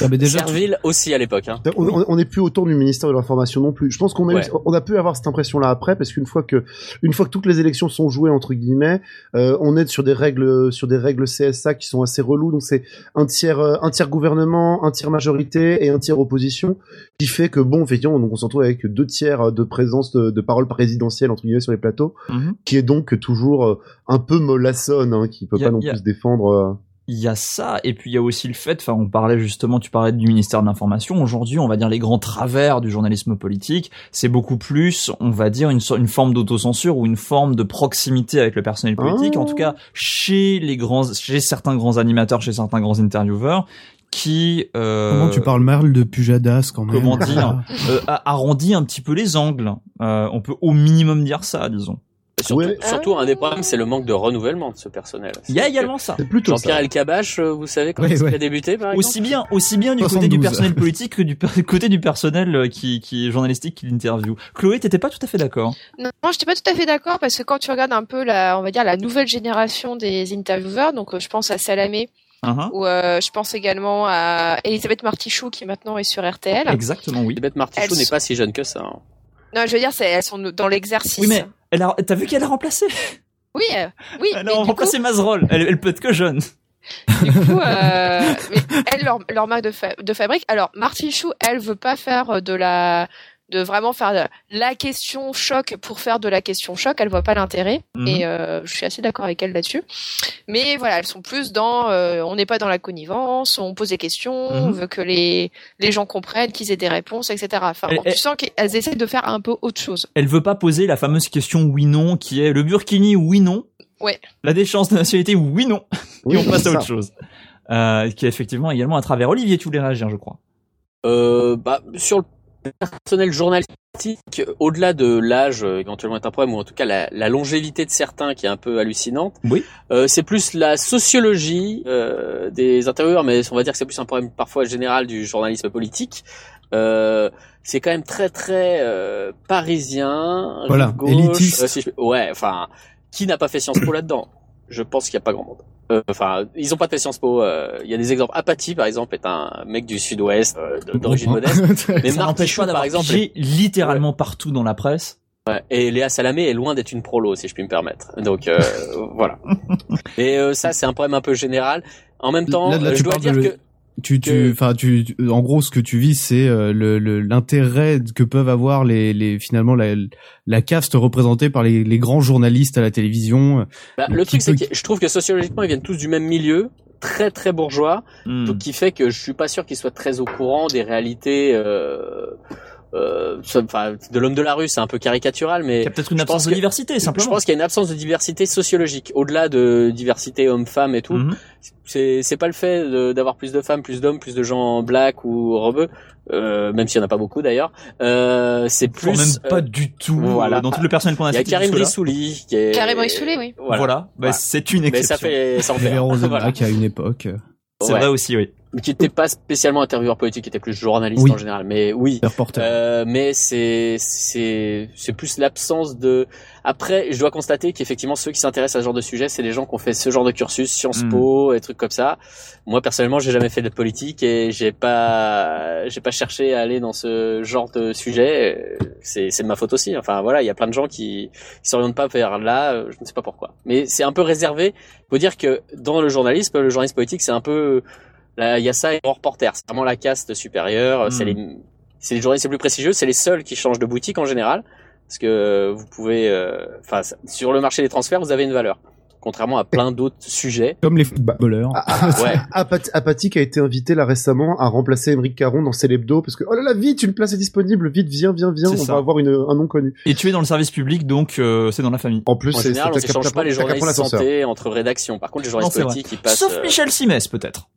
Ah, mais déjà, servile aussi à l'époque. Hein. On, on- on n'est plus autour du ministère de l'information non plus. Je pense qu'on a, eu- Ouais. on a pu avoir cette impression-là après, parce qu'une fois que, une fois que toutes les élections sont jouées entre guillemets, euh, on est sur des règles, sur des règles CSA qui sont assez reloues. Donc c'est un tiers, euh, un tiers gouvernement, un tiers majorité et un tiers opposition, qui fait que bon, effectivement, donc on se retrouve avec deux tiers de présence de, de parole présidentielle entre guillemets sur les plateaux, Mhm. qui est donc toujours euh, un peu mollassonne, hein, qui peut Y pas non y plus se défendre. Il y a ça, et puis il y a aussi le fait, enfin on parlait justement, tu parlais du ministère de l'Information, aujourd'hui on va dire les grands travers du journalisme politique, c'est beaucoup plus, on va dire, une, forme d'autocensure ou une forme de proximité avec le personnel politique, en tout cas chez les grands, chez certains grands animateurs, chez certains grands intervieweurs, qui... Euh, Comment tu parles mal de Pujadas quand même Comment dire <laughs> euh, arrondit un petit peu les angles. Euh, on peut au minimum dire ça, disons. Surtout, Ouais. surtout un des problèmes, c'est le manque de renouvellement de ce personnel. Il y a également ça. C'est plutôt Jean-Pierre. Elkabach, euh, vous savez quand Ouais, il ouais. a débuté par exemple Aussi bien, aussi bien du côté du 72. personnel politique que du per- <laughs> côté du personnel euh, qui, qui est journalistique qui l'interview. Chloé, t'étais pas tout à fait d'accord. Non, j'étais pas tout à fait d'accord parce que quand tu regardes un peu la, on va dire la nouvelle génération des intervieweurs, donc euh, je pense à Salamé Hein, ou euh, je pense également à Elisabeth Martichoux qui maintenant est sur RTL. Exactement, oui. Elisabeth Martichoux n'est sont- pas si jeune que ça. hein. Non, je veux dire, elles sont dans l'exercice. Oui, mais elle a, t'as vu qu'elle a remplacé? Oui, euh, oui. Elle a remplacé Mazerol. Elle, elle peut être que jeune. Du coup, euh, mais elle, leur, leur marque de, fa- de fabrique. Alors, Martine Chou, elle veut pas faire de la, de vraiment faire de la question choc pour faire de la question choc. Elle voit pas l'intérêt. Mhm. Et euh, je suis assez d'accord avec elle là-dessus. Mais voilà, elles sont plus dans, euh, on n'est pas dans la connivence, on pose des questions, on Mhm. veut que les les gens comprennent, qu'ils aient des réponses, etc. Enfin, Elle- bon, elle- tu sens qu'elles essaient de faire un peu autre chose. Elle veut pas poser la fameuse question oui/non qui est le burkini oui/non. Ouais. La déchéance de nationalité oui/non. Oui, Et on passe à autre ça. chose. Euh, qui est effectivement également à travers Olivier, tu voulais réagir, je crois. Euh, bah, sur le personnel journalistique, au-delà de l'âge euh, éventuellement est un problème, ou en tout cas la, la longévité de certains qui est un peu hallucinante, Oui. euh, c'est plus la sociologie euh, des intervieweurs, mais on va dire que c'est plus un problème parfois général du journalisme politique. Euh, c'est quand même très très euh, parisien, Voilà, gauche, élitiste. euh, ouais, enfin, qui n'a pas fait Sciences Po là-dedans? Je pense qu'il n'y a pas grand monde. Euh, Enfin, ils ont pas fait Sciences Po. euh, Il y a des exemples. Apathy, par exemple, est un mec du Sud-Ouest, euh, d'origine modeste. <laughs> Mais n'empêche pas d'avoir par exemple, pigé littéralement partout dans la presse. Ouais, et Léa Salamé est loin d'être une prolo, si je puis me permettre. Donc euh, <laughs> voilà. <laughs> Et euh, ça, c'est un problème un peu général. En même temps, Là, là, tu je dois dire de- que tu tu enfin tu, tu- en gros ce que tu vis c'est euh, le le- l'intérêt que peuvent avoir les les finalement la la caste représentée par les les grands journalistes à la télévision bah, qui le truc, c'est que je trouve que sociologiquement, ils viennent tous du même milieu, très très bourgeois, Hmm. donc qui fait que je suis pas sûr qu'ils soient très au courant des réalités. Euh, euh, ça- enfin, de l'homme de la rue, c'est un peu caricatural, mais Il y a peut-être une je absence pense de que- diversité, Je simplement. pense qu'il y a une absence de diversité sociologique, au-delà de diversité homme-femme et tout. Mhm. C'est c'est pas le fait d'avoir plus de femmes, plus d'hommes, plus de gens black ou rebeux, euh, même s'il y en a pas beaucoup d'ailleurs. Euh, c'est plus. même pas euh, du tout. voilà. Dans tout le personnel qu'on a Il y a Karim. Brissouli qui est. Karim Brissouli, oui. Voilà. Voilà, bah, Voilà. c'est une Mais exception. ça fait ça en fait. Voilà. à une époque C'est Ouais. vrai aussi, oui. Qui était pas spécialement intervieweur politique, qui était plus journaliste Oui. en général. Mais oui. Euh, mais c'est c'est c'est plus l'absence de. Après, je dois constater qu'effectivement ceux qui s'intéressent à ce genre de sujet, c'est les gens qui ont fait ce genre de cursus, Sciences Mm. Po, et trucs comme ça. Moi personnellement, j'ai jamais fait de politique et j'ai pas j'ai pas cherché à aller dans ce genre de sujet. C'est c'est de ma faute aussi. Enfin voilà, il y a plein de gens qui qui s'orientent pas vers là. Je ne sais pas pourquoi. Mais c'est un peu réservé. Faut dire que dans le journalisme, le journalisme politique, c'est un peu Là, il y a ça et grand reporter. C'est vraiment la caste supérieure. C'est Mm. les, c'est les journalistes les plus prestigieux. C'est les seuls qui changent de boutique en général. Parce que vous pouvez, euh, enfin, sur le marché des transferts, vous avez une valeur. contrairement à plein d'autres sujets. Comme les footballeurs. Ah, <laughs> Ouais. Apath- Apathique a été invité là récemment à remplacer Émeric Caron dans Célébdo parce que oh là là vite une place est disponible vite viens viens viens on ça. va avoir une, un nom connu. Et tu es dans le service public, donc euh, c'est dans la famille. En plus En c'est général, on s'échange t'as- pas les journalistes santé entre rédactions. Par contre, les journalistes politiques, ils passent. Sauf euh, Michel Simès, peut-être.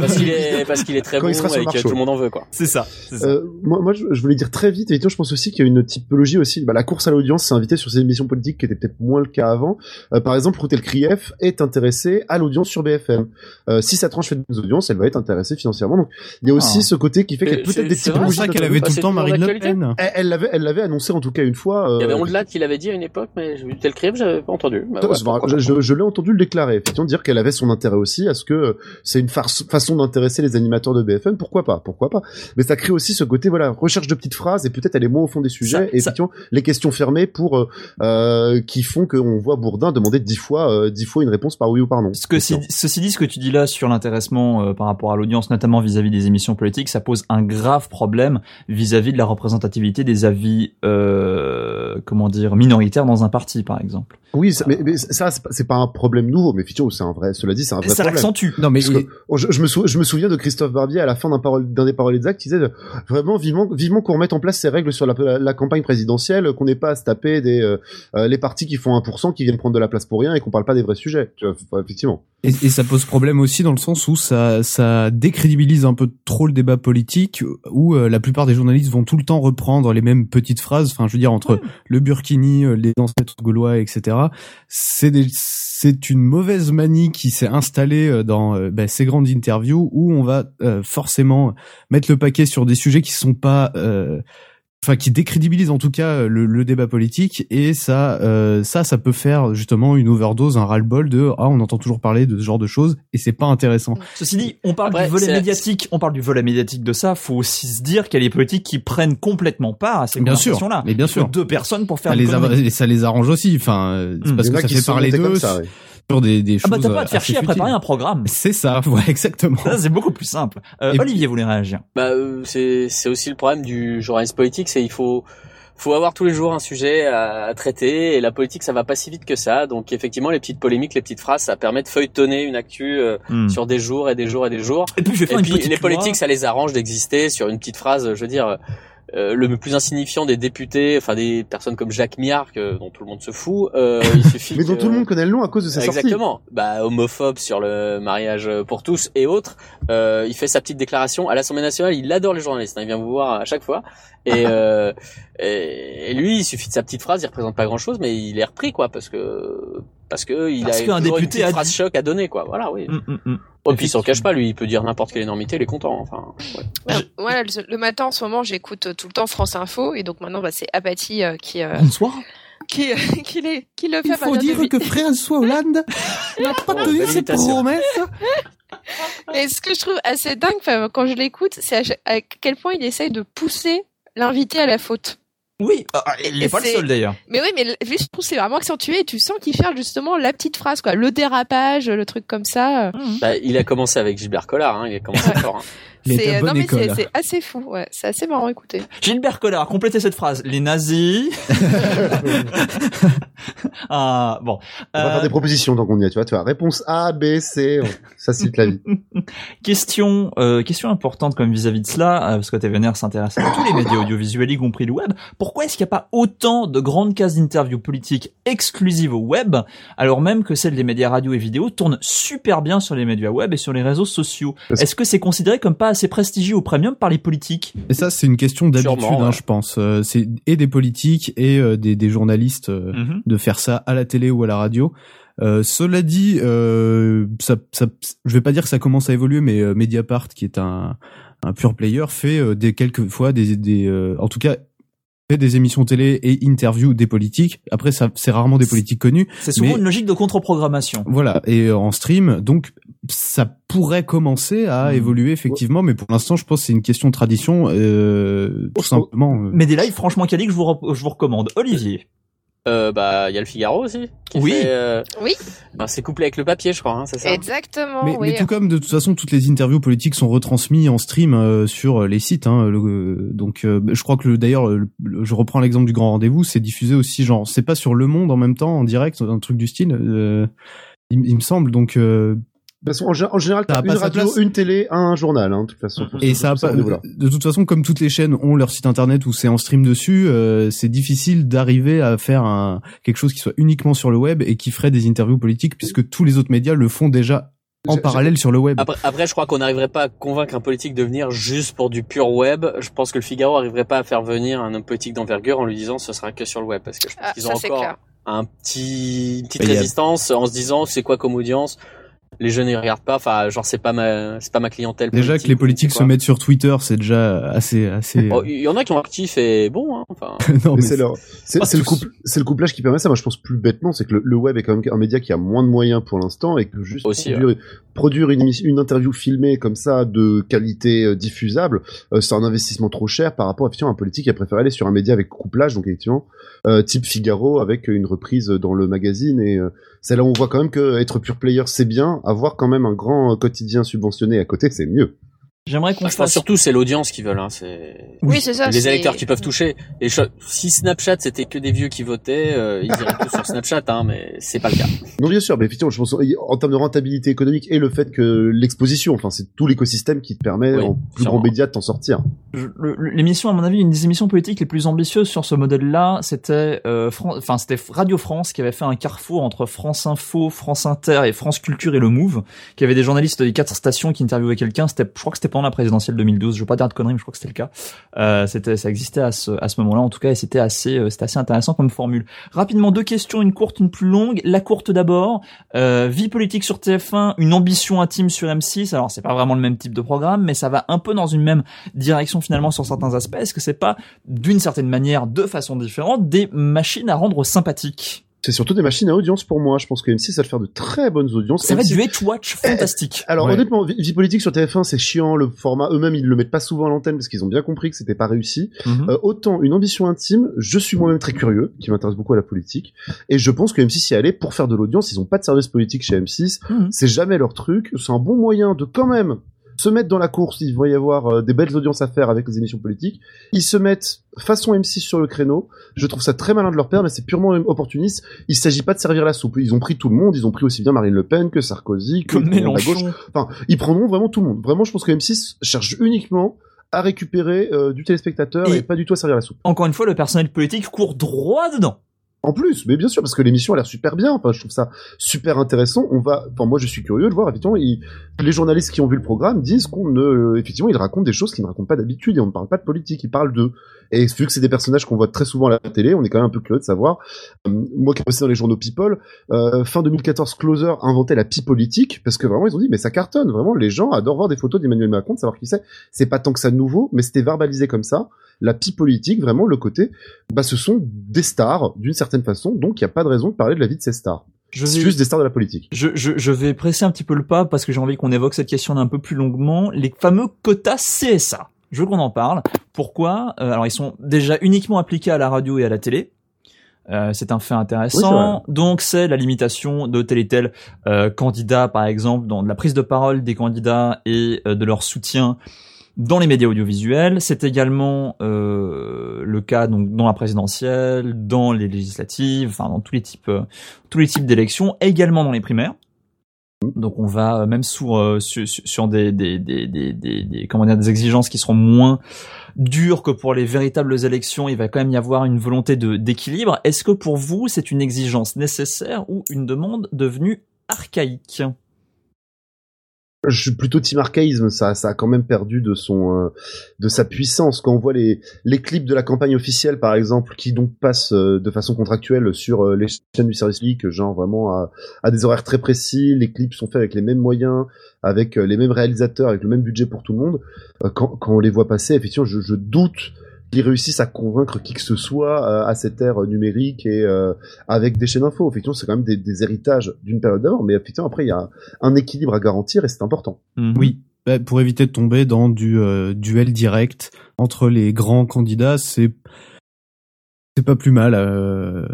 Parce qu'il est, parce qu'il est très Quand bon il sera sur et que tout le monde en veut, quoi. C'est ça. Euh, moi, moi, je, je voulais dire très vite, et je pense aussi qu'il y a une typologie aussi. Bah, la course à l'audience s'est invitée sur ces émissions politiques qui était peut-être moins le cas avant. Euh, par exemple, Routel Krief est intéressé à l'audience sur BFM. Euh, si sa tranche fait des audiences, elle va être intéressée financièrement. Donc, il y a aussi Ah. ce côté qui fait qu'il y a Mais peut-être c'est- des typologies. C'est ça qu'elle avait tout le temps Marine Le Pen. Elle, l'avait, elle l'avait annoncé en tout cas une fois. Il y avait euh, Ondelat qui l'avait dit à une époque, mais j'ai vu tel crime, j'avais pas entendu. Bah, ouais, je, je- je l'ai entendu le déclarer, effectivement, dire qu'elle avait son intérêt aussi à ce que euh, c'est une farce- façon d'intéresser les animateurs de BFM. Pourquoi pas Pourquoi pas Mais ça crée aussi ce côté, voilà, recherche de petites phrases et peut-être aller moins au fond des sujets. Ça- et ça- effectivement, les questions fermées pour euh, euh, qui font qu'on voit Bourdin demander dix fois, euh, dix fois une réponse par oui ou par non. Ce que, ceci dit, ce que tu dis là sur l'intéressement euh, par rapport à l'audience, notamment vis-à-vis des émissions politiques, ça pose un grave problème vis-à-vis de la représentativité des avis, euh, comment dire, minoritaires dans un parti, par exemple. Oui, ça, mais, mais ça, c'est pas- un problème nouveau, mais effectivement, c'est un vrai. Cela dit, c'est un vrai Ça problème. l'accentue. Non mais oh, je, je me souviens de Christophe Barbier à la fin d'un des paroles exacts, qui disait vraiment vivement, vivement qu'on remette en place ces règles sur la, campagne présidentielle, qu'on n'ait pas à se taper des euh, euh, les partis qui font 1% qui viennent prendre de la place pour rien et qu'on parle pas des vrais sujets. Tu vois, effectivement. Et, et ça pose problème aussi dans le sens où ça, ça décrédibilise un peu trop le débat politique, où euh, la plupart des journalistes vont tout le temps reprendre les mêmes petites phrases. Enfin, je veux dire entre le burkini, euh, les ancêtres gaulois, etc. C'est c'est une mauvaise manie qui s'est installée euh, dans euh, bah, ces grandes interviews où on va euh, forcément mettre le paquet sur des sujets qui sont pas euh, enfin qui décrédibilise en tout cas le, le débat politique et ça euh, ça ça peut faire justement une overdose un ras-le-bol de ah on entend toujours parler de ce genre de choses et c'est pas intéressant Ceci dit, on parle Après, du volet médiatique, on parle du volet médiatique de ça, faut aussi se dire qu'il y a les politiques qui prennent complètement part à ces Bien sûr, conversations-là. mais bien sûr. deux personnes pour faire ça les, et ça les arrange aussi enfin euh, c'est Hmm. parce que ça fait parler d'eux ça, ouais. Sur des, des Ah choses bah t'as pas à te faire chier à préparer futiles. un programme. c'est ça <laughs> ouais exactement Ça, c'est beaucoup plus simple. Euh, Olivier voulait réagir. Bah, euh, c'est c'est aussi le problème du journalisme politique, c'est il faut faut avoir tous les jours un sujet à, à traiter et la politique ça va pas si vite que ça. Donc effectivement les petites polémiques, les petites phrases, ça permet de feuilletonner une actu euh, Hmm. sur des jours et des jours et des jours. Et puis je vais faire Et une puis petite les loi. politiques ça les arrange d'exister sur une petite phrase, je veux dire. Euh, le plus insignifiant des députés, enfin des personnes comme Jacques Miard, que- dont tout le monde se fout, euh, <laughs> il suffit Mais dont que- tout le monde connaît le nom à cause de sa sortie. Exactement. Bah, homophobe sur le mariage pour tous et autres. Euh, il fait sa petite déclaration à l'Assemblée nationale. Il adore les journalistes. hein, il vient vous voir à chaque fois. Et, <laughs> euh, et, et lui, il suffit de sa petite phrase. Il représente pas grand chose, mais il est repris quoi, parce que parce que il Parce a qu'un député une a phrase dit- choc à donner quoi. Voilà, oui. Hum, hum. Et puis il s'en cache pas. Lui, il peut dire n'importe quelle énormité. Il est content. Enfin. ouais. Le, le matin en ce moment, j'écoute euh, tout le temps France Info et donc maintenant bah, c'est Apathie euh, qui euh, Bonsoir. qui <laughs> qui, les, qui le fait. il faut de dire que François Hollande <laughs> n'a pas Oh, tenu ses promesses Et ce que je trouve assez dingue quand je l'écoute, c'est à quel point il essaye de pousser l'invité à la faute. Oui, il est Et pas le seul d'ailleurs. Mais oui, mais lui, je trouve que c'est vraiment accentué et tu sens qu'il cherche justement la petite phrase, quoi. Le dérapage, le truc comme ça. Bah, il a commencé avec Gilbert Collard. Hein, il a commencé fort. hein. C'est, à euh, bonne non, mais c'est, école. c'est assez fou, ouais. C'est assez marrant à écouter. Gilbert Collard, complétez cette phrase. Les nazis. <laughs> ah bon. On va Euh, faire des propositions donc on y est. Tu vois, tu vois. Réponse A, B, C. Ça cite la vie. <laughs> Question, euh, question importante comme vis-à-vis de cela, euh, parce que TVNR s'intéresse à tous les médias audiovisuels, y compris le web. Pourquoi est-ce qu'il n'y a pas autant de grandes cases d'interviews politiques exclusives au web, alors même que celles des médias radio et vidéo tournent super bien sur les médias web et sur les réseaux sociaux? Est-ce que c'est considéré comme pas assez prestigieux au premium par les politiques Et ça, c'est une question d'habitude, hein, ouais. je pense. Euh, c'est et des politiques et euh, des, des journalistes euh, Mhm. de faire ça à la télé ou à la radio. Euh, cela dit, euh, ça, ça, je vais pas dire que ça commence à évoluer, mais euh, Mediapart, qui est un, un pure player, fait euh, des quelques fois des, des euh, en tout cas fait des émissions télé et interviews des politiques. Après, ça, c'est rarement des politiques connus. C'est souvent Mais- une logique de contre-programmation. Voilà, et euh, en stream, donc ça pourrait commencer à Mhm. évoluer effectivement, mais pour l'instant, je pense que c'est une question de tradition, euh, tout simplement. euh. Mais des lives franchement quali que je vous, je vous recommande. Olivier. Euh, bah, il y a le Figaro aussi. Qui Oui. fait, euh, Oui, ben, c'est couplé avec le papier, je crois, hein, c'est ça? exactement. Mais, oui. mais tout comme de toute façon toutes les interviews politiques sont retransmises en stream euh, sur les sites. Hein, le- donc euh, je crois que le- d'ailleurs, le- le- je reprends l'exemple du Grand Rendez-vous, c'est diffusé aussi genre c'est pas sur Le Monde en même temps en direct, un truc du style. euh, il, il me semble donc. De toute façon, en, gé- en général, t'as une radio, place. une télé, un journal, hein, de toute façon. Et ça a pas, de toute façon, comme toutes les chaînes ont leur site internet où c'est en stream dessus, euh, c'est difficile d'arriver à faire un, quelque chose qui soit uniquement sur le web et qui ferait des interviews politiques puisque tous les autres médias le font déjà en parallèle sur le web. Après, après, je crois qu'on n'arriverait pas à convaincre un politique de venir juste pour du pur web. Je pense que le Figaro arriverait pas à faire venir un homme politique d'envergure en lui disant ce sera que sur le web parce que je pense Ah, qu'ils ont encore clair. un petit une petite Bah, a- résistance en se disant c'est quoi comme audience? Les jeunes ils regardent pas. Enfin, genre c'est pas ma c'est pas ma clientèle. Déjà que les politiques c'est se mettent sur Twitter, c'est déjà assez, assez. Oh, Il y en a qui ont actif et bon. Hein, enfin. <laughs> non, Mais mais c'est leur- le couple, c'est le couplage qui permet ça. Moi, je pense plus bêtement, c'est que le, le web est quand même un média qui a moins de moyens pour l'instant et que juste Aussi, produire, produire une, interview filmée comme ça de qualité euh, diffusable, euh, c'est un investissement trop cher par rapport effectivement à un politique qui a préféré aller sur un média avec couplage, donc effectivement euh, type Figaro avec une reprise dans le magazine et euh, c'est là où on voit quand même que être pure player c'est bien, avoir quand même un grand quotidien subventionné à côté c'est mieux. J'aimerais qu'on je pense fasse surtout c'est l'audience qu'ils veulent. Hein, c'est Oui, c'est ça. les c'est- électeurs qui peuvent toucher. Et si Snapchat c'était que des vieux qui votaient, euh, ils iraient tous sur Snapchat, hein, mais c'est pas le cas. Non, bien sûr, mais effectivement, je pense en termes de rentabilité économique et le fait que l'exposition, enfin, c'est tout l'écosystème qui te permet Oui, en plus sûrement. grand média de t'en sortir. Je- le- le- l'émission, à mon avis, une des émissions politiques les plus ambitieuses sur ce modèle-là, c'était, euh, Fran- enfin, c'était Radio France qui avait fait un carrefour entre France Info, France Inter et France Culture et le Move, qui avait des journalistes des quatre stations qui interviewaient quelqu'un. C'était, je crois que c'était pendant la présidentielle 2012. Je veux pas dire de conneries, mais je crois que c'était le cas. Euh, c'était, ça existait à ce, à ce moment-là, en tout cas, et c'était assez, euh, c'était assez intéressant comme formule. Rapidement, deux questions, une courte, une plus longue. La courte d'abord. Euh, vie politique sur TF1, une ambition intime sur M6. Alors, c'est pas vraiment le même type de programme, mais ça va un peu dans une même direction finalement sur certains aspects. Est-ce que c'est pas, d'une certaine manière, de façon différente, des machines à rendre sympathiques? C'est surtout des machines à audience pour moi. Je pense que M6 va faire de très bonnes audiences. Ça va être M6 du hate watch fantastique. Alors Ouais. honnêtement, vie politique sur TF1, c'est chiant. Le format eux-mêmes, ils le mettent pas souvent à l'antenne parce qu'ils ont bien compris que c'était pas réussi. Mhm. Euh, autant une ambition intime, je suis moi-même très curieux, qui m'intéresse beaucoup à la politique, et je pense que M6 y allait pour faire de l'audience. Ils ont pas de service politique chez M6, Mhm. c'est jamais leur truc. C'est un bon moyen de quand même se mettre dans la course. Il va y avoir euh, des belles audiences à faire avec les émissions politiques. Ils se mettent façon M6 sur le créneau. Je trouve ça très malin de leur père, mais c'est purement opportuniste. Il s'agit pas de servir la soupe. Ils ont pris tout le monde. Ils ont pris aussi bien Marine Le Pen que Sarkozy, que monde à gauche. Enfin, ils prendront vraiment tout le monde. Vraiment, je pense que M6 cherche uniquement à récupérer euh, du téléspectateur Et- et... pas du tout à servir la soupe. Encore une fois, le personnel politique court droit dedans. En plus, mais bien sûr, parce que l'émission a l'air super bien. Enfin, je trouve ça super intéressant. On va, moi, je suis curieux de voir. Les journalistes qui ont vu le programme disent qu'on ne, effectivement, ils racontent des choses qu'ils ne racontent pas d'habitude et on ne parle pas de politique. Ils parlent d'eux. Et vu que c'est des personnages qu'on voit très souvent à la télé, on est quand même un peu curieux de savoir. Euh, moi, qui ai bossé dans les journaux People, euh, fin 2014, Closer inventait la pie politique parce que vraiment, ils ont dit, mais ça cartonne. Vraiment, les gens adorent voir des photos d'Emmanuel Macron, de savoir qui c'est. C'est pas tant que ça nouveau, mais c'était verbalisé comme ça. La pie politique, vraiment, le côté, bah, ce sont des stars, d'une certaine façon, donc il n'y a pas de raison de parler de la vie de ces stars. Je C'est vais- juste des stars de la politique. Je, je, je vais presser un petit peu le pas parce que j'ai envie qu'on évoque cette question un peu plus longuement. Les fameux quotas CSA. Je veux qu'on en parle. Pourquoi? Euh, Alors ils sont déjà uniquement appliqués à la radio et à la télé. Euh, c'est un fait intéressant. Donc c'est la limitation de tel et tel euh, candidat, par exemple, dans la prise de parole des candidats et de leur soutien dans les médias audiovisuels. C'est également euh, le cas donc dans la présidentielle, dans les législatives, enfin dans tous les types, euh, tous les types d'élections, également dans les primaires. Donc on va euh, même sur euh, sur, sur des, des, des, des, des, comment dire des exigences qui seront moins dures que pour les véritables élections. Il va quand même y avoir une volonté de d'équilibre. Est-ce que pour vous c'est une exigence nécessaire ou une demande devenue archaïque? Je suis plutôt team archaïsme, ça, ça a quand même perdu de son, euh, de sa puissance. Quand on voit les, les clips de la campagne officielle, par exemple, qui donc passent euh, de façon contractuelle sur euh, les chaînes du service public, genre vraiment à, à des horaires très précis, les clips sont faits avec les mêmes moyens, avec les mêmes réalisateurs, avec le même budget pour tout le monde. Quand, quand on les voit passer, effectivement, je, je doute qu'ils réussissent à convaincre qui que ce soit euh, à cette ère numérique et euh, avec des chaînes info. Effectivement, c'est quand même des, des héritages d'une période d'avant, mais effectivement, après, il y a un équilibre à garantir et c'est important. Oui, bah, pour éviter de tomber dans du euh, duel direct entre les grands candidats, c'est c'est pas plus mal. euh,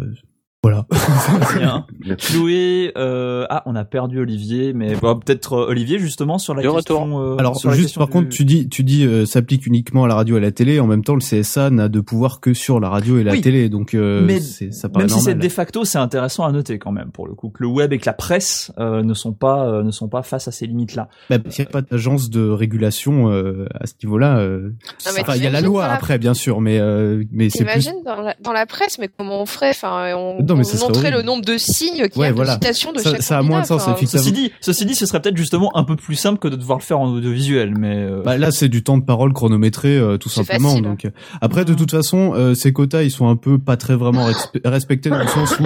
Voilà. <laughs> Bien. <laughs> Chloé, euh, ah, on a perdu Olivier, mais bah, peut-être euh, Olivier justement sur la De question. retour. euh, Alors sur la juste par du- contre, tu dis, tu dis, euh, s'applique uniquement à la radio et à la télé. En même temps, le CSA n'a de pouvoir que sur la radio et la Oui. télé, donc euh, mais c'est- ça paraît même si c'est de facto, c'est intéressant à noter quand même pour le coup que le web et que la presse euh, ne sont pas euh, ne sont pas face à ces limites là. Bah, parce qu'il n'y a pas d'agence de régulation euh, à ce niveau-là. euh, Non, mais enfin, il y a la loi après, bien sûr, mais euh, mais c'est plus. T'imagines dans la, dans la presse, mais comment on ferait? Enfin, on, mais montrait horrible. le nombre de signes qu'il y Ouais, a de voilà. citations de Ça- chaque ça a moins de sens, enfin, effectivement. Ceci dit, ceci dit, ce serait peut-être justement un peu plus simple que de devoir le faire en audiovisuel, mais euh, Bah, là, c'est du temps de parole chronométré, euh, tout simplement. facile. Donc, euh, après, de toute façon, euh, ces quotas, ils sont un peu pas très vraiment <coughs> respe- respectés dans le sens où,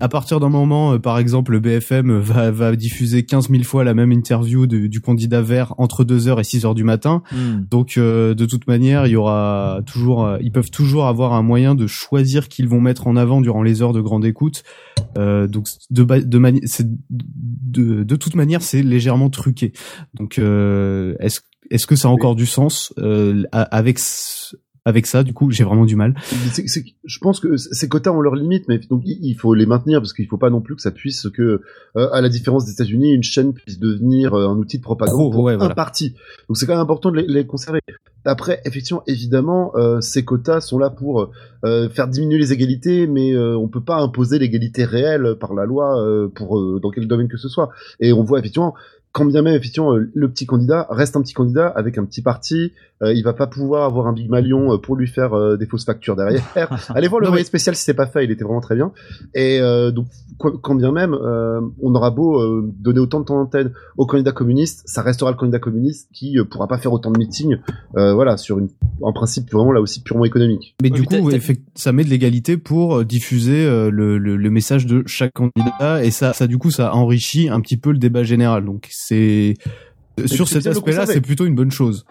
à partir d'un moment, euh, par exemple, le BFM va, va diffuser 15 000 fois la même interview de- du candidat vert entre 2h et 6h du matin. hmm. Donc, euh, de toute manière, il y aura toujours, euh, ils peuvent toujours avoir un moyen de choisir qu'ils vont mettre en avant durant les heures de grande écoute. Euh, donc, de, de, de, de toute manière, c'est légèrement truqué. Donc, euh, est-ce est-ce que ça a encore du sens euh, avec ce- avec ça Du coup, j'ai vraiment du mal. Je pense que ces quotas ont leurs limites, mais donc il faut les maintenir parce qu'il faut pas non plus que ça puisse que, euh, à la différence des États-Unis, une chaîne puisse devenir euh, un outil de propagande Pro, pour ouais, un voilà. parti. Donc c'est quand même important de les, les conserver. Après, effectivement, évidemment, euh, ces quotas sont là pour euh, faire diminuer les égalités, mais euh, on peut pas imposer l'égalité réelle par la loi pour dans quel domaine que ce soit. Et on voit effectivement quand bien même effectivement euh, le petit candidat reste un petit candidat avec un petit parti, euh, il va pas pouvoir avoir un big malion euh, pour lui faire euh, des fausses factures derrière. <laughs> Allez voir le mais- spécial si c'est pas fait, il était vraiment très bien. Et euh, donc quoi- quand bien même euh, on aura beau euh, donner autant de temps d'antenne au candidat communiste, ça restera le candidat communiste qui euh, pourra pas faire autant de meetings, euh, voilà sur une en principe vraiment là aussi purement économique. Mais du coup, ça met de l'égalité pour diffuser euh, le, le, le message de chaque candidat et ça, ça du coup, ça enrichit un petit peu le débat général. Donc c'est sur cet aspect-là, c'est plutôt une bonne chose.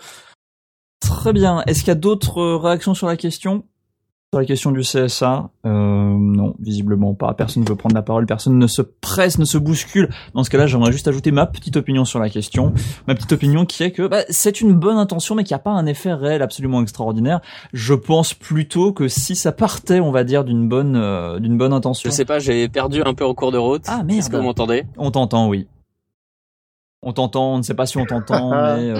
Très bien. Est-ce qu'il y a d'autres euh, réactions sur la question? Sur la question du CSA euh, Non, visiblement pas. Personne ne veut prendre la parole. Personne ne se presse, ne se bouscule. Dans ce cas-là, j'aimerais juste ajouter ma petite opinion sur la question. Ma petite opinion qui est que bah, c'est une bonne intention, mais qui a pas un effet réel absolument extraordinaire. Je pense plutôt que si ça partait, on va dire, d'une bonne, euh, d'une bonne intention. Je sais pas, j'ai perdu un peu en cours de route. Ah merde. Est-ce que vous m'entendez? On t'entend, oui. On t'entend, on ne sait pas si on t'entend, <laughs> mais euh,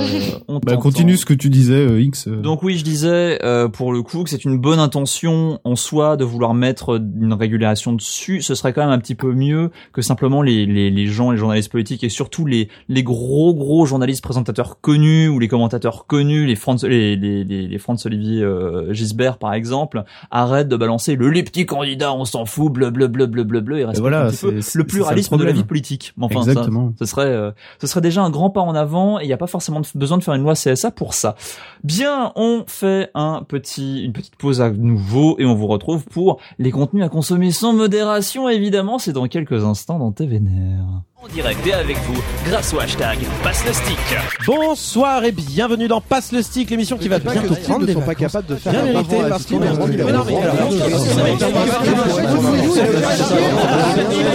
on Bah, t'entend. continue ce que tu disais, euh, X. euh. Donc oui, je disais euh, pour le coup que c'est une bonne intention en soi de vouloir mettre une régulation dessus. Ce serait quand même un petit peu mieux que simplement les, les, les gens, les journalistes politiques et surtout les, les gros gros journalistes présentateurs connus ou les commentateurs connus, les Franz, les, les, les, les Franz Olivier euh, Gisbert par exemple, arrêtent de balancer le les petits candidats, on s'en fout, bleu bleu bleu bleu bleu bleu et respectent voilà, un petit peu le ça pluralisme de la vie politique. Enfin, ça- Exactement. ce serait euh, ce serait déjà un grand pas en avant et il n'y a pas forcément besoin de faire une loi CSA pour ça. Bien, on fait une petite pause à nouveau et on vous retrouve pour les contenus à consommer sans modération. Évidemment, c'est dans quelques instants dans TVNR. En direct et avec vous, grâce au hashtag Passe le stick. Bonsoir et bienvenue dans Passe le stick, l'émission qui va bientôt prendre des ne sont pas vacances. capables de faire Bien un mérité à parce qu'on est. Mais non, mais alors,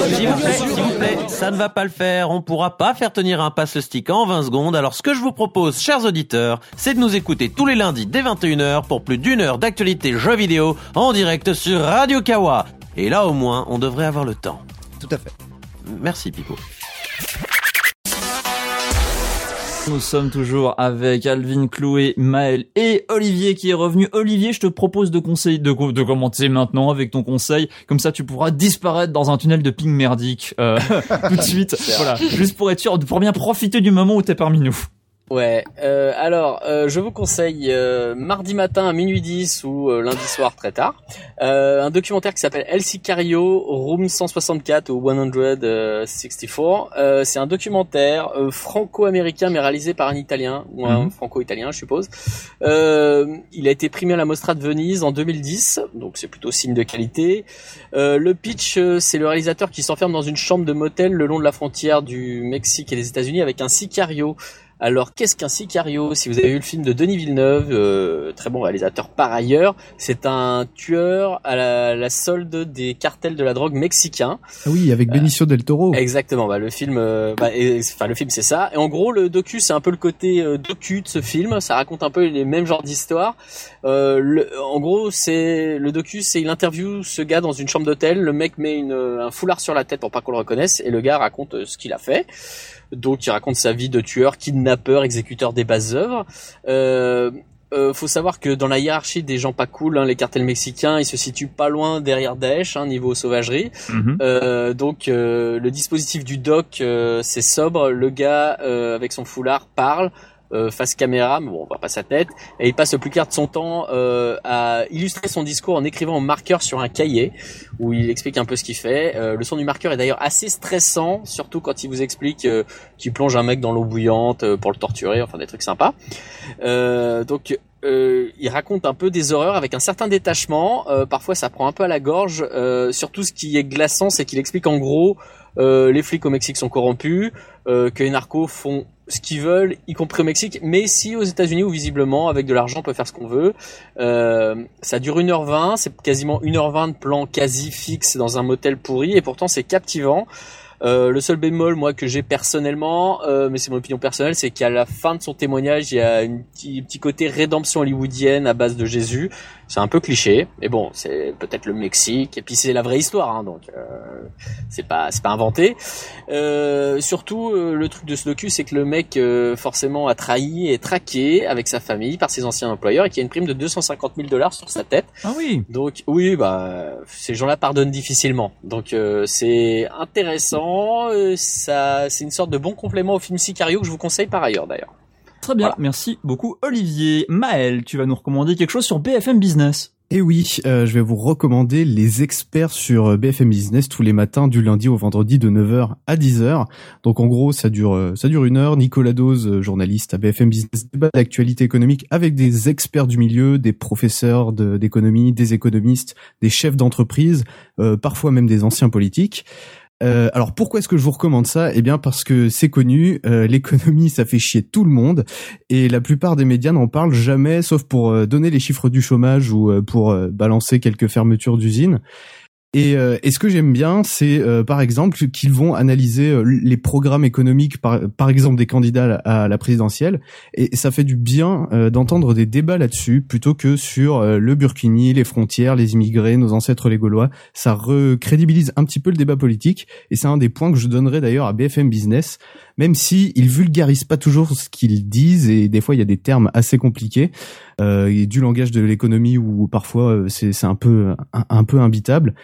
S'il vous plaît, s'il vous plaît, ça ne va pas le faire. On pourra pas faire tenir un passe le stick en 20 secondes. Alors ce que je vous propose, chers auditeurs, c'est de nous écouter tous les lundis dès 21h pour plus d'une heure d'actualité jeux vidéo en direct sur Radio Kawa. Et là au moins, on devrait avoir le temps. Tout à fait. Merci Pipo. Nous sommes toujours avec Alvin, Chloé, Maël et Olivier qui est revenu. Olivier, je te propose de conseil, de, de commenter maintenant avec ton conseil. Comme ça, tu pourras disparaître dans un tunnel de ping merdique euh, <laughs> tout de suite. voilà, juste pour être sûr, pour bien profiter du moment où t'es parmi nous. Ouais, euh, alors euh, je vous conseille euh, mardi matin à minuit 10 ou euh, lundi soir très tard euh, un documentaire qui s'appelle El Sicario Room 164 ou 164. Euh, c'est un documentaire euh, franco-américain mais réalisé par un Italien ou un Mhm. franco-italien je suppose. Euh, il a été primé à la Mostra de Venise en 2010, donc c'est plutôt signe de qualité. Euh, le pitch, euh, c'est le réalisateur qui s'enferme dans une chambre de motel le long de la frontière du Mexique et des États-Unis avec un sicario Alors, qu'est-ce qu'un sicario? Si vous avez vu le film de Denis Villeneuve, euh, très bon réalisateur par ailleurs, c'est un tueur à la, la solde des cartels de la drogue mexicains. Ah oui, avec Benicio del Toro. Exactement. Bah, le film, euh, bah, et- enfin le film, c'est ça. Et en gros, le docu, c'est un peu le côté euh, docu de ce film. Ça raconte un peu les mêmes genres d'histoires. Euh, en gros, c'est le docu, c'est il interview ce gars dans une chambre d'hôtel. Le mec met une, un foulard sur la tête pour pas qu'on le reconnaisse, et le gars raconte euh, ce qu'il a fait. Donc, il raconte sa vie de tueur, kidnappeur, exécuteur des basses œuvres. Euh, euh, faut savoir que dans la hiérarchie des gens pas cool, hein, les cartels mexicains, ils se situent pas loin derrière Daesh, hein, niveau sauvagerie. Euh, donc euh, le dispositif du doc, euh, c'est sobre. Le gars euh, avec son foulard parle. Euh, face caméra, mais bon, on voit pas sa tête, et il passe le plus clair de son temps euh, à illustrer son discours en écrivant en marqueur sur un cahier, où il explique un peu ce qu'il fait. Euh, le son du marqueur est d'ailleurs assez stressant, surtout quand il vous explique euh, qu'il plonge un mec dans l'eau bouillante euh, pour le torturer, enfin des trucs sympas. Euh, donc euh, il raconte un peu des horreurs avec un certain détachement. Euh, parfois, ça prend un peu à la gorge. Euh, surtout, ce qui est glaçant, c'est qu'il explique en gros les flics au Mexique sont corrompus, que les narcos font ce qu'ils veulent, y compris au Mexique, mais si aux États-Unis où visiblement avec de l'argent on peut faire ce qu'on veut. Euh, ça dure 1h20, c'est quasiment 1h20 de plan quasi fixe dans un motel pourri et pourtant c'est captivant. Euh, le seul bémol, moi, que j'ai personnellement, euh, mais c'est mon opinion personnelle, c'est qu'à la fin de son témoignage, il y a un petit, petit côté rédemption hollywoodienne à base de Jésus. C'est un peu cliché, mais bon, c'est peut-être le Mexique, et puis c'est la vraie histoire, hein, donc euh, c'est pas c'est pas inventé. Euh, surtout, euh, le truc de ce docu, c'est que le mec euh, forcément a trahi et traqué avec sa famille par ses anciens employeurs et qu'il y a une prime de 250 000 dollars sur sa tête. Ah oui. Donc oui, bah ces gens-là pardonnent difficilement. Donc euh, c'est intéressant. euh, ça, c'est une sorte de bon complément au film Sicario que je vous conseille par ailleurs d'ailleurs. Très bien, merci beaucoup Olivier. Maël, tu vas nous recommander quelque chose sur BFM Business. Et oui, euh, je vais vous recommander les experts sur euh, BFM Business tous les matins du lundi au vendredi de 9h à 10h. Donc en gros, ça dure euh, ça dure une heure. Nicolas Dose, journaliste à BFM Business, débat d'actualité économique avec des experts du milieu, des professeurs de- d'économie, des économistes, des chefs d'entreprise, euh, parfois même des anciens politiques. Euh, alors pourquoi est-ce que je vous recommande ça? Eh bien parce que c'est connu, euh, <laughs> l'économie ça fait chier tout le monde et la plupart des médias n'en parlent jamais sauf pour euh, donner les chiffres du chômage ou euh, pour balancer quelques fermetures d'usines. Et, euh, ce que j'aime bien, c'est euh, par exemple qu'ils vont analyser euh, les programmes économiques, par, par exemple des candidats à, à la présidentielle, et ça fait du bien euh, d'entendre des débats là-dessus plutôt que sur euh, le Burkini, les frontières, les immigrés, nos ancêtres les Gaulois. Ça recrédibilise un petit peu le débat politique, et c'est un des points que je donnerai d'ailleurs à BFM Business, même si ils vulgarisent pas toujours ce qu'ils disent, et des fois il y a des termes assez compliqués, euh, du langage de l'économie où parfois euh, c'est un peu un, peu imbitable.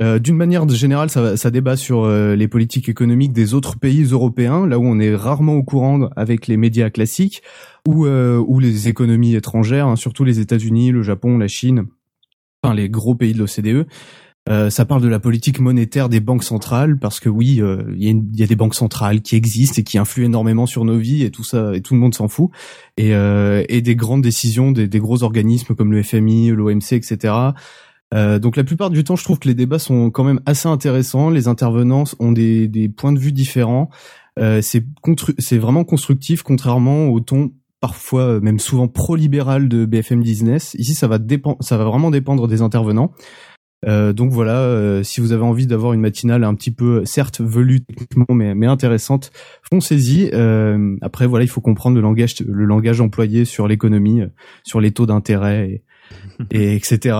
Euh, D'une manière générale, ça, débat sur les politiques économiques des autres pays européens, là où on est rarement au courant avec les médias classiques, ou ou les économies étrangères, hein, surtout les États-Unis, le Japon, la Chine, enfin les gros pays de l'OCDE. Euh, ça parle de la politique monétaire des banques centrales parce que oui, euh, il y, y a des banques centrales qui existent et qui influent énormément sur nos vies et tout ça et tout le monde s'en fout et, euh, et des grandes décisions des, des gros organismes comme le FMI, l'OMC, etc. Euh, donc la plupart du temps, je trouve que les débats sont quand même assez intéressants. Les intervenants ont des, des points de vue différents. C'est vraiment constructif, contrairement au ton parfois même souvent pro-libéral de BFM Business. Ici, ça va ça va vraiment dépendre des intervenants. Euh, donc voilà, euh, si vous avez envie d'avoir une matinale un petit peu, certes velue techniquement, mais, mais intéressante, foncez-y. Euh, après voilà, il faut comprendre le langage, le langage employé sur l'économie, euh, sur les taux d'intérêt et, <laughs> et etc.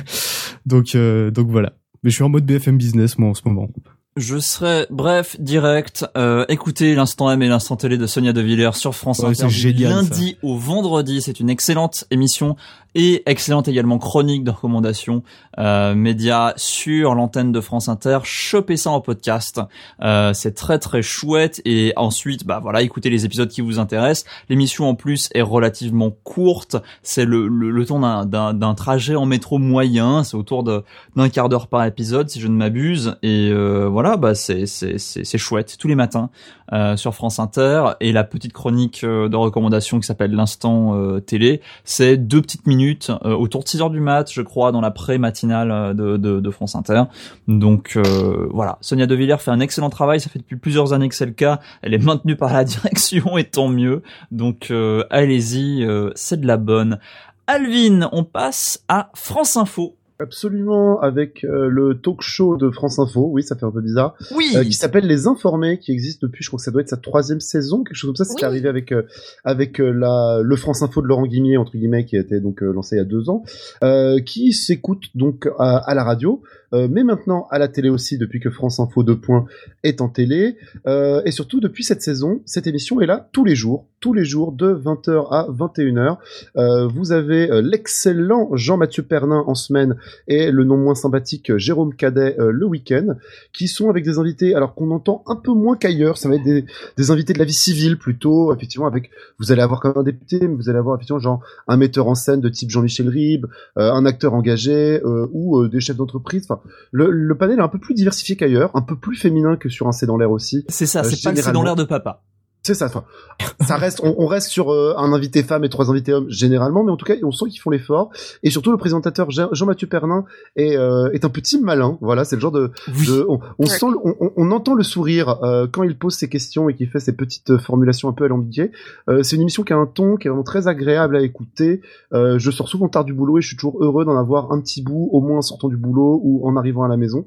<laughs> donc euh, donc voilà. Mais je suis en mode BFM Business moi en ce moment. Je serai bref, direct. Euh, écoutez l'instant M et l'instant télé de Sonia De Villers sur France Ouais, Inter génial, lundi au vendredi. C'est une excellente émission et excellente également chronique de recommandations euh, médias sur l'antenne de France Inter. Chopez ça en podcast. Euh, c'est très très chouette et ensuite bah voilà écoutez les épisodes qui vous intéressent. L'émission en plus est relativement courte. C'est le, le, temps d'un- trajet en métro moyen. C'est autour de d'un quart d'heure par épisode si je ne m'abuse et euh, voilà bah c'est c'est chouette tous les matins euh, sur France Inter et la petite chronique euh, de recommandation qui s'appelle l'instant télé, c'est deux petites minutes euh, autour de 6 heures du mat, je crois, dans la pré-matinale euh, de, France Inter. Donc euh, voilà, Sonia De Villers fait un excellent travail, ça fait depuis plusieurs années que c'est le cas. Elle est maintenue par la <laughs> direction et tant mieux. Donc allez-y, c'est de la bonne. Alvin, on passe à France Info. Absolument, avec euh, le talk show de France Info, oui, ça fait un peu bizarre, Oui. euh, qui s'appelle Les Informés, qui existe depuis, je crois que ça doit être sa troisième saison, quelque chose comme ça. C'était arrivé avec euh, avec euh, la le France Info de Laurent Guimier entre guillemets, qui a été donc euh, lancé il y a deux ans, euh, qui s'écoute donc à, à la radio, euh, mais maintenant à la télé aussi depuis que France Info 2 points est en télé, euh, et surtout depuis cette saison, cette émission est là tous les jours, tous les jours de 20h à 21h. Euh, vous avez l'excellent Jean-Mathieu Pernin en semaine et le non moins sympathique Jérôme Cadet le week-end, qui sont avec des invités, alors qu'on entend un peu moins qu'ailleurs, ça va être des, invités de la vie civile plutôt, effectivement, avec, vous allez avoir même un député, mais vous allez avoir effectivement genre un metteur en scène de type Jean-Michel Ribes, un acteur engagé, ou des chefs d'entreprise, enfin, le, le panel est un peu plus diversifié qu'ailleurs, un peu plus féminin que sur un C'est dans l'air aussi. C'est ça, Euh, c'est pas le c'est dans l'air de papa. C'est ça. Enfin, ça reste, on, on reste sur euh, un invité femme et trois invités hommes généralement, mais en tout cas, on sent qu'ils font l'effort. Et surtout, le présentateur Jean- Jean-Mathieu Pernin est, euh, est un petit malin. Voilà, c'est le genre de, de- on, on sent, le- on, entend le sourire euh, quand il pose ses questions et qu'il fait ses petites formulations un peu alambiquées. Euh, c'est une émission qui a un ton qui est vraiment très agréable à écouter. Euh, je sors souvent tard du boulot et je suis toujours heureux d'en avoir un petit bout, au moins en sortant du boulot ou en arrivant à la maison.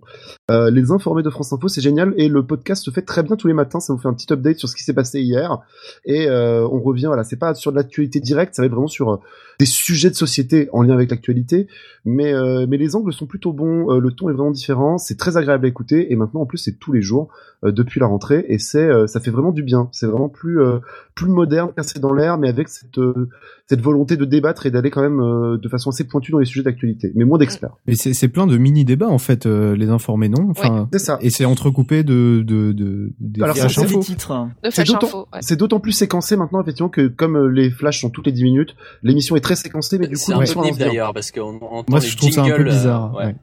Euh, les informés de France Info, c'est génial et le podcast se fait très bien tous les matins. Ça vous fait un petit update sur ce qui s'est passé hier et euh, on revient. Voilà, c'est pas sur de l'actualité directe, ça va être vraiment sur euh, des sujets de société en lien avec l'actualité, mais euh, mais les angles sont plutôt bons. euh, le ton est vraiment différent, c'est très agréable à écouter et maintenant en plus c'est tous les jours euh, depuis la rentrée et c'est euh, ça fait vraiment du bien. C'est vraiment plus euh, plus moderne, cassé dans l'air, mais avec cette euh, cette volonté de débattre et d'aller quand même euh, de façon assez pointue dans les sujets d'actualité, mais moins d'experts. Mais c'est c'est plein de mini débats en fait, euh, les informés non? Enfin, c'est ça. Et c'est entrecoupé de de de des Alors, c'est- infos. De C'est Flash d'autant- Info, ouais. c'est d'autant plus séquencé maintenant effectivement que comme euh, les flashs sont toutes les 10 minutes, l'émission est très séquencée, mais du coup C'est un peu d'ailleurs parce qu'on entend Moi, les je trouve ça un peu jingles, euh, bizarre. ouais.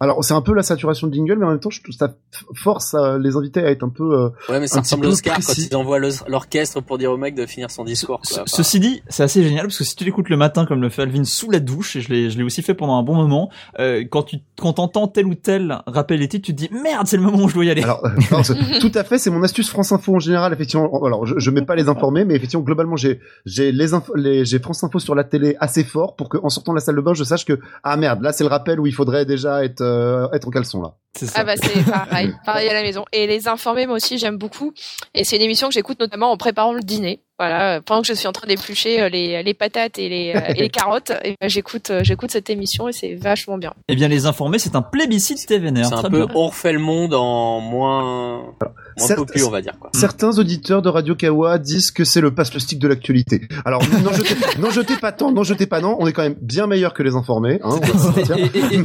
Alors c'est un peu la saturation de jingle, mais en même temps je trouve ça force euh, les invités à être un peu. euh, Ouais, mais ça un petit ressemble peu aux Oscars quand ils envoient l'orchestre pour dire au mec de finir son discours. quoi. Ceci dit, c'est assez génial parce que si tu l'écoutes le matin comme le fait Alvin sous la douche, et je l'ai, je l'ai aussi fait pendant un bon moment, euh, quand tu, quand t'entends tel ou tel rappel titres, tu te dis merde, c'est le moment où je dois y aller. Alors, euh, non, <laughs> tout à fait, c'est mon astuce France Info en général. Effectivement, alors je, je mets pas les informés, mais effectivement globalement j'ai j'ai les, infos, les j'ai France Info sur la télé assez fort pour que en sortant de la salle de bain je sache que ah merde là c'est le rappel où il faudrait déjà être euh, être en caleçon là. Ah bah c'est <laughs> pareil, pareil à la maison. Et les informés, moi aussi, j'aime beaucoup. Et c'est une émission que j'écoute notamment en préparant le dîner. Voilà, pendant que je suis en train d'éplucher euh, les, les patates et les, euh, et les carottes, et ben, j'écoute euh, j'écoute cette émission et c'est vachement bien. Eh bien, les informés, c'est un plébiscite TVNR. C'est un peu bien. on refait le monde en moins, moins Certes- popu, on va dire quoi. Certains auditeurs de Radio Kawa disent que c'est le passe le stick de l'actualité. Alors n'en jetez, <laughs> n'en jetez pas tant, n'en jetez pas non, on est quand même bien meilleur que les informés. Hein,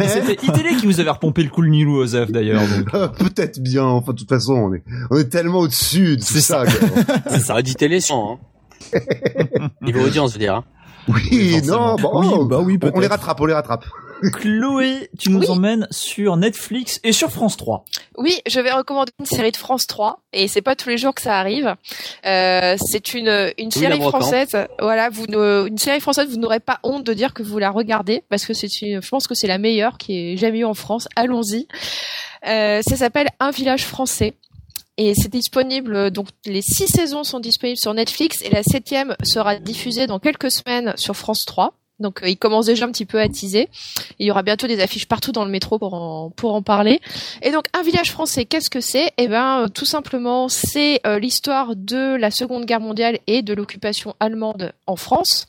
c'était ITélé qui vous avait repompé le coup le Nilou D'ailleurs. <laughs> Peut-être bien, enfin de toute façon on est on est tellement au-dessus de tout ça. C'est ça, <laughs> dit télé, hein. <laughs> Niveau audience, je veux dire. hein. Oui, non, bon, Oui, oh, bah oui, on, on les rattrape, on les rattrape. Chloé, tu nous emmènes sur Netflix et sur France 3. Oui, je vais recommander une série de France 3 et c'est pas tous les jours que ça arrive. Euh, c'est une une série française. Voilà, vous ne, une série française, vous n'aurez pas honte de dire que vous la regardez parce que c'est une, je pense que c'est la meilleure qui ait jamais eu en France. Allons-y. Euh, ça s'appelle Un village français. Et c'est disponible, donc les six saisons sont disponibles sur Netflix et la septième sera diffusée dans quelques semaines sur France 3. Donc euh, il commence déjà un petit peu à teaser. Il y aura bientôt des affiches partout dans le métro pour en, pour en parler. Et donc un village français, qu'est-ce que c'est? Eh ben euh, tout simplement c'est euh, l'histoire de la Seconde Guerre mondiale et de l'occupation allemande en France,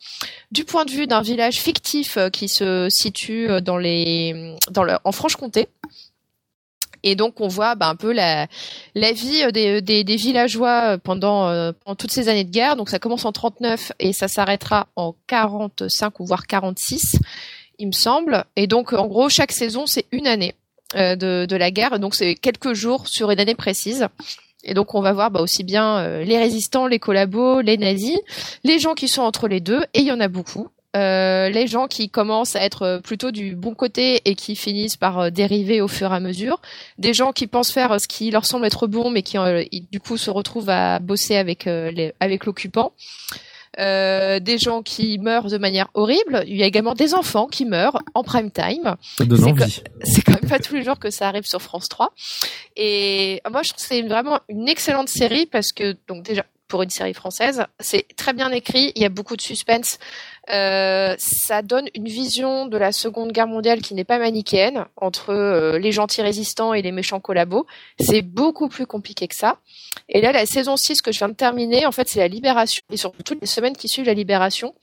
du point de vue d'un village fictif qui se situe dans les dans le, en Franche-Comté. Et donc on voit bah, un peu la, la vie euh, des, des, des villageois pendant, euh, pendant toutes ces années de guerre. Donc ça commence en 39 et ça s'arrêtera en 45 ou voire 46, il me semble. Et donc en gros chaque saison c'est une année euh, de, de la guerre. Donc c'est quelques jours sur une année précise. Et donc on va voir bah, aussi bien euh, les résistants, les collabos, les nazis, les gens qui sont entre les deux, et il y en a beaucoup. Euh, les gens qui commencent à être plutôt du bon côté et qui finissent par euh, dériver au fur et à mesure, des gens qui pensent faire euh, ce qui leur semble être bon mais qui euh, du coup se retrouvent à bosser avec euh, les- avec l'occupant. Euh, des gens qui meurent de manière horrible. Il y a également des enfants qui meurent en prime time. C'est <laughs> C'est quand même pas tous les jours que ça arrive sur France 3. Et moi, je trouve que c'est vraiment une excellente série parce que, donc déjà, pour une série française, c'est très bien écrit, il y a beaucoup de suspense. Euh, ça donne une vision de la Seconde Guerre mondiale qui n'est pas manichéenne entre euh, les gentils résistants et les méchants collabos. C'est beaucoup plus compliqué que ça. Et là, la saison 6 que je viens de terminer, en fait, c'est la libération. Et sur toutes les semaines qui suivent la libération,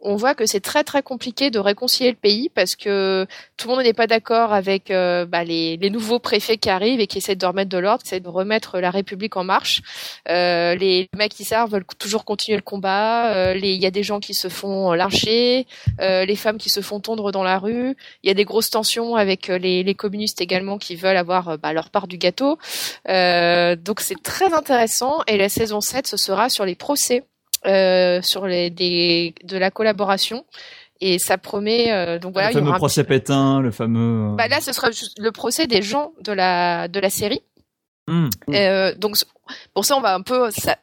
on voit que c'est très très compliqué de réconcilier le pays parce que tout le monde n'est pas d'accord avec euh, bah, les, les nouveaux préfets qui arrivent et qui essaient de remettre de l'ordre, qui essaient de remettre la République en marche. Euh, les servent veulent toujours continuer le combat. Euh, Il y a des gens qui se font lyncher, euh, les femmes qui se font tondre dans la rue. Il y a des grosses tensions avec euh, les, les communistes également qui veulent avoir bah, leur part du gâteau. Donc c'est très intéressant. Et la saison 7, ce sera sur les procès, euh, sur les des, de la collaboration. Et ça promet. euh, donc voilà, le il y fameux un procès pétain, le fameux. euh, bah là, ce sera le procès des gens de la de la série. hmm. Euh, donc pour ça, on va un peu ça,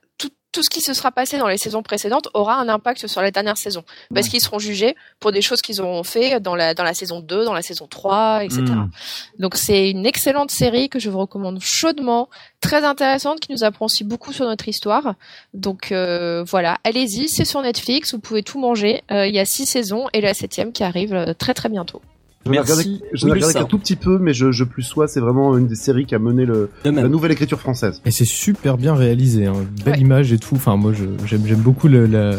tout ce qui se sera passé dans les saisons précédentes aura un impact sur la dernière saison parce qu'ils seront jugés pour des choses qu'ils auront fait dans la dans la saison 2, dans la saison 3, etc. Hmm. Donc c'est une excellente série que je vous recommande chaudement, très intéressante qui nous apprend aussi beaucoup sur notre histoire. Donc euh, voilà, allez-y, c'est sur Netflix, vous pouvez tout manger. Euh, Il y a six saisons et la septième qui arrive euh, très très bientôt. Je n'ai Merci. regardé, je qu'un tout petit peu, mais je, je plus sois, c'est vraiment une des séries qui a mené le, la nouvelle écriture française. Et c'est super bien réalisé, hein. belle Ouais. image et tout. Enfin, moi, je- j'aime j'aime beaucoup le- la-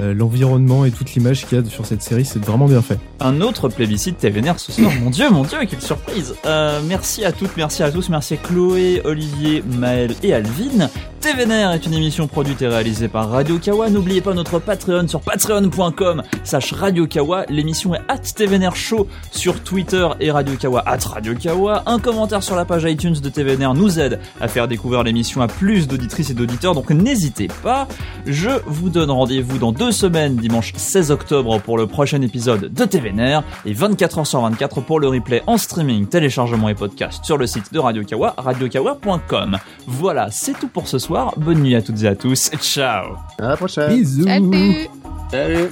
euh, l'environnement et toute l'image qu'il y a sur cette série. C'est vraiment bien fait. Un autre plébiscite TVNR ce soir. mon dieu, mon dieu, quelle surprise. Euh, merci à toutes, merci à tous, merci à Chloé, Olivier, Maël et Alvin. TVNR est une émission produite et réalisée par Radio Kawa. N'oubliez pas notre Patreon sur patreon.com slash Radio Kawa. L'émission est at TVNR Show sur Twitter et Radio Kawa at Radio Kawa. Un commentaire sur la page iTunes de TVNR nous aide à faire découvrir l'émission à plus d'auditrices et d'auditeurs, donc n'hésitez pas. Je vous donne rendez-vous dans deux semaines, dimanche 16 octobre, pour le prochain épisode de TVNR et 24h sur 24 pour le replay en streaming, téléchargement et podcast sur le site de Radio Kawa, radiokawa.com. Voilà, c'est tout pour ce soir. Bonne nuit à toutes et à tous. Ciao. À la prochaine. Bisous. Salut Salut.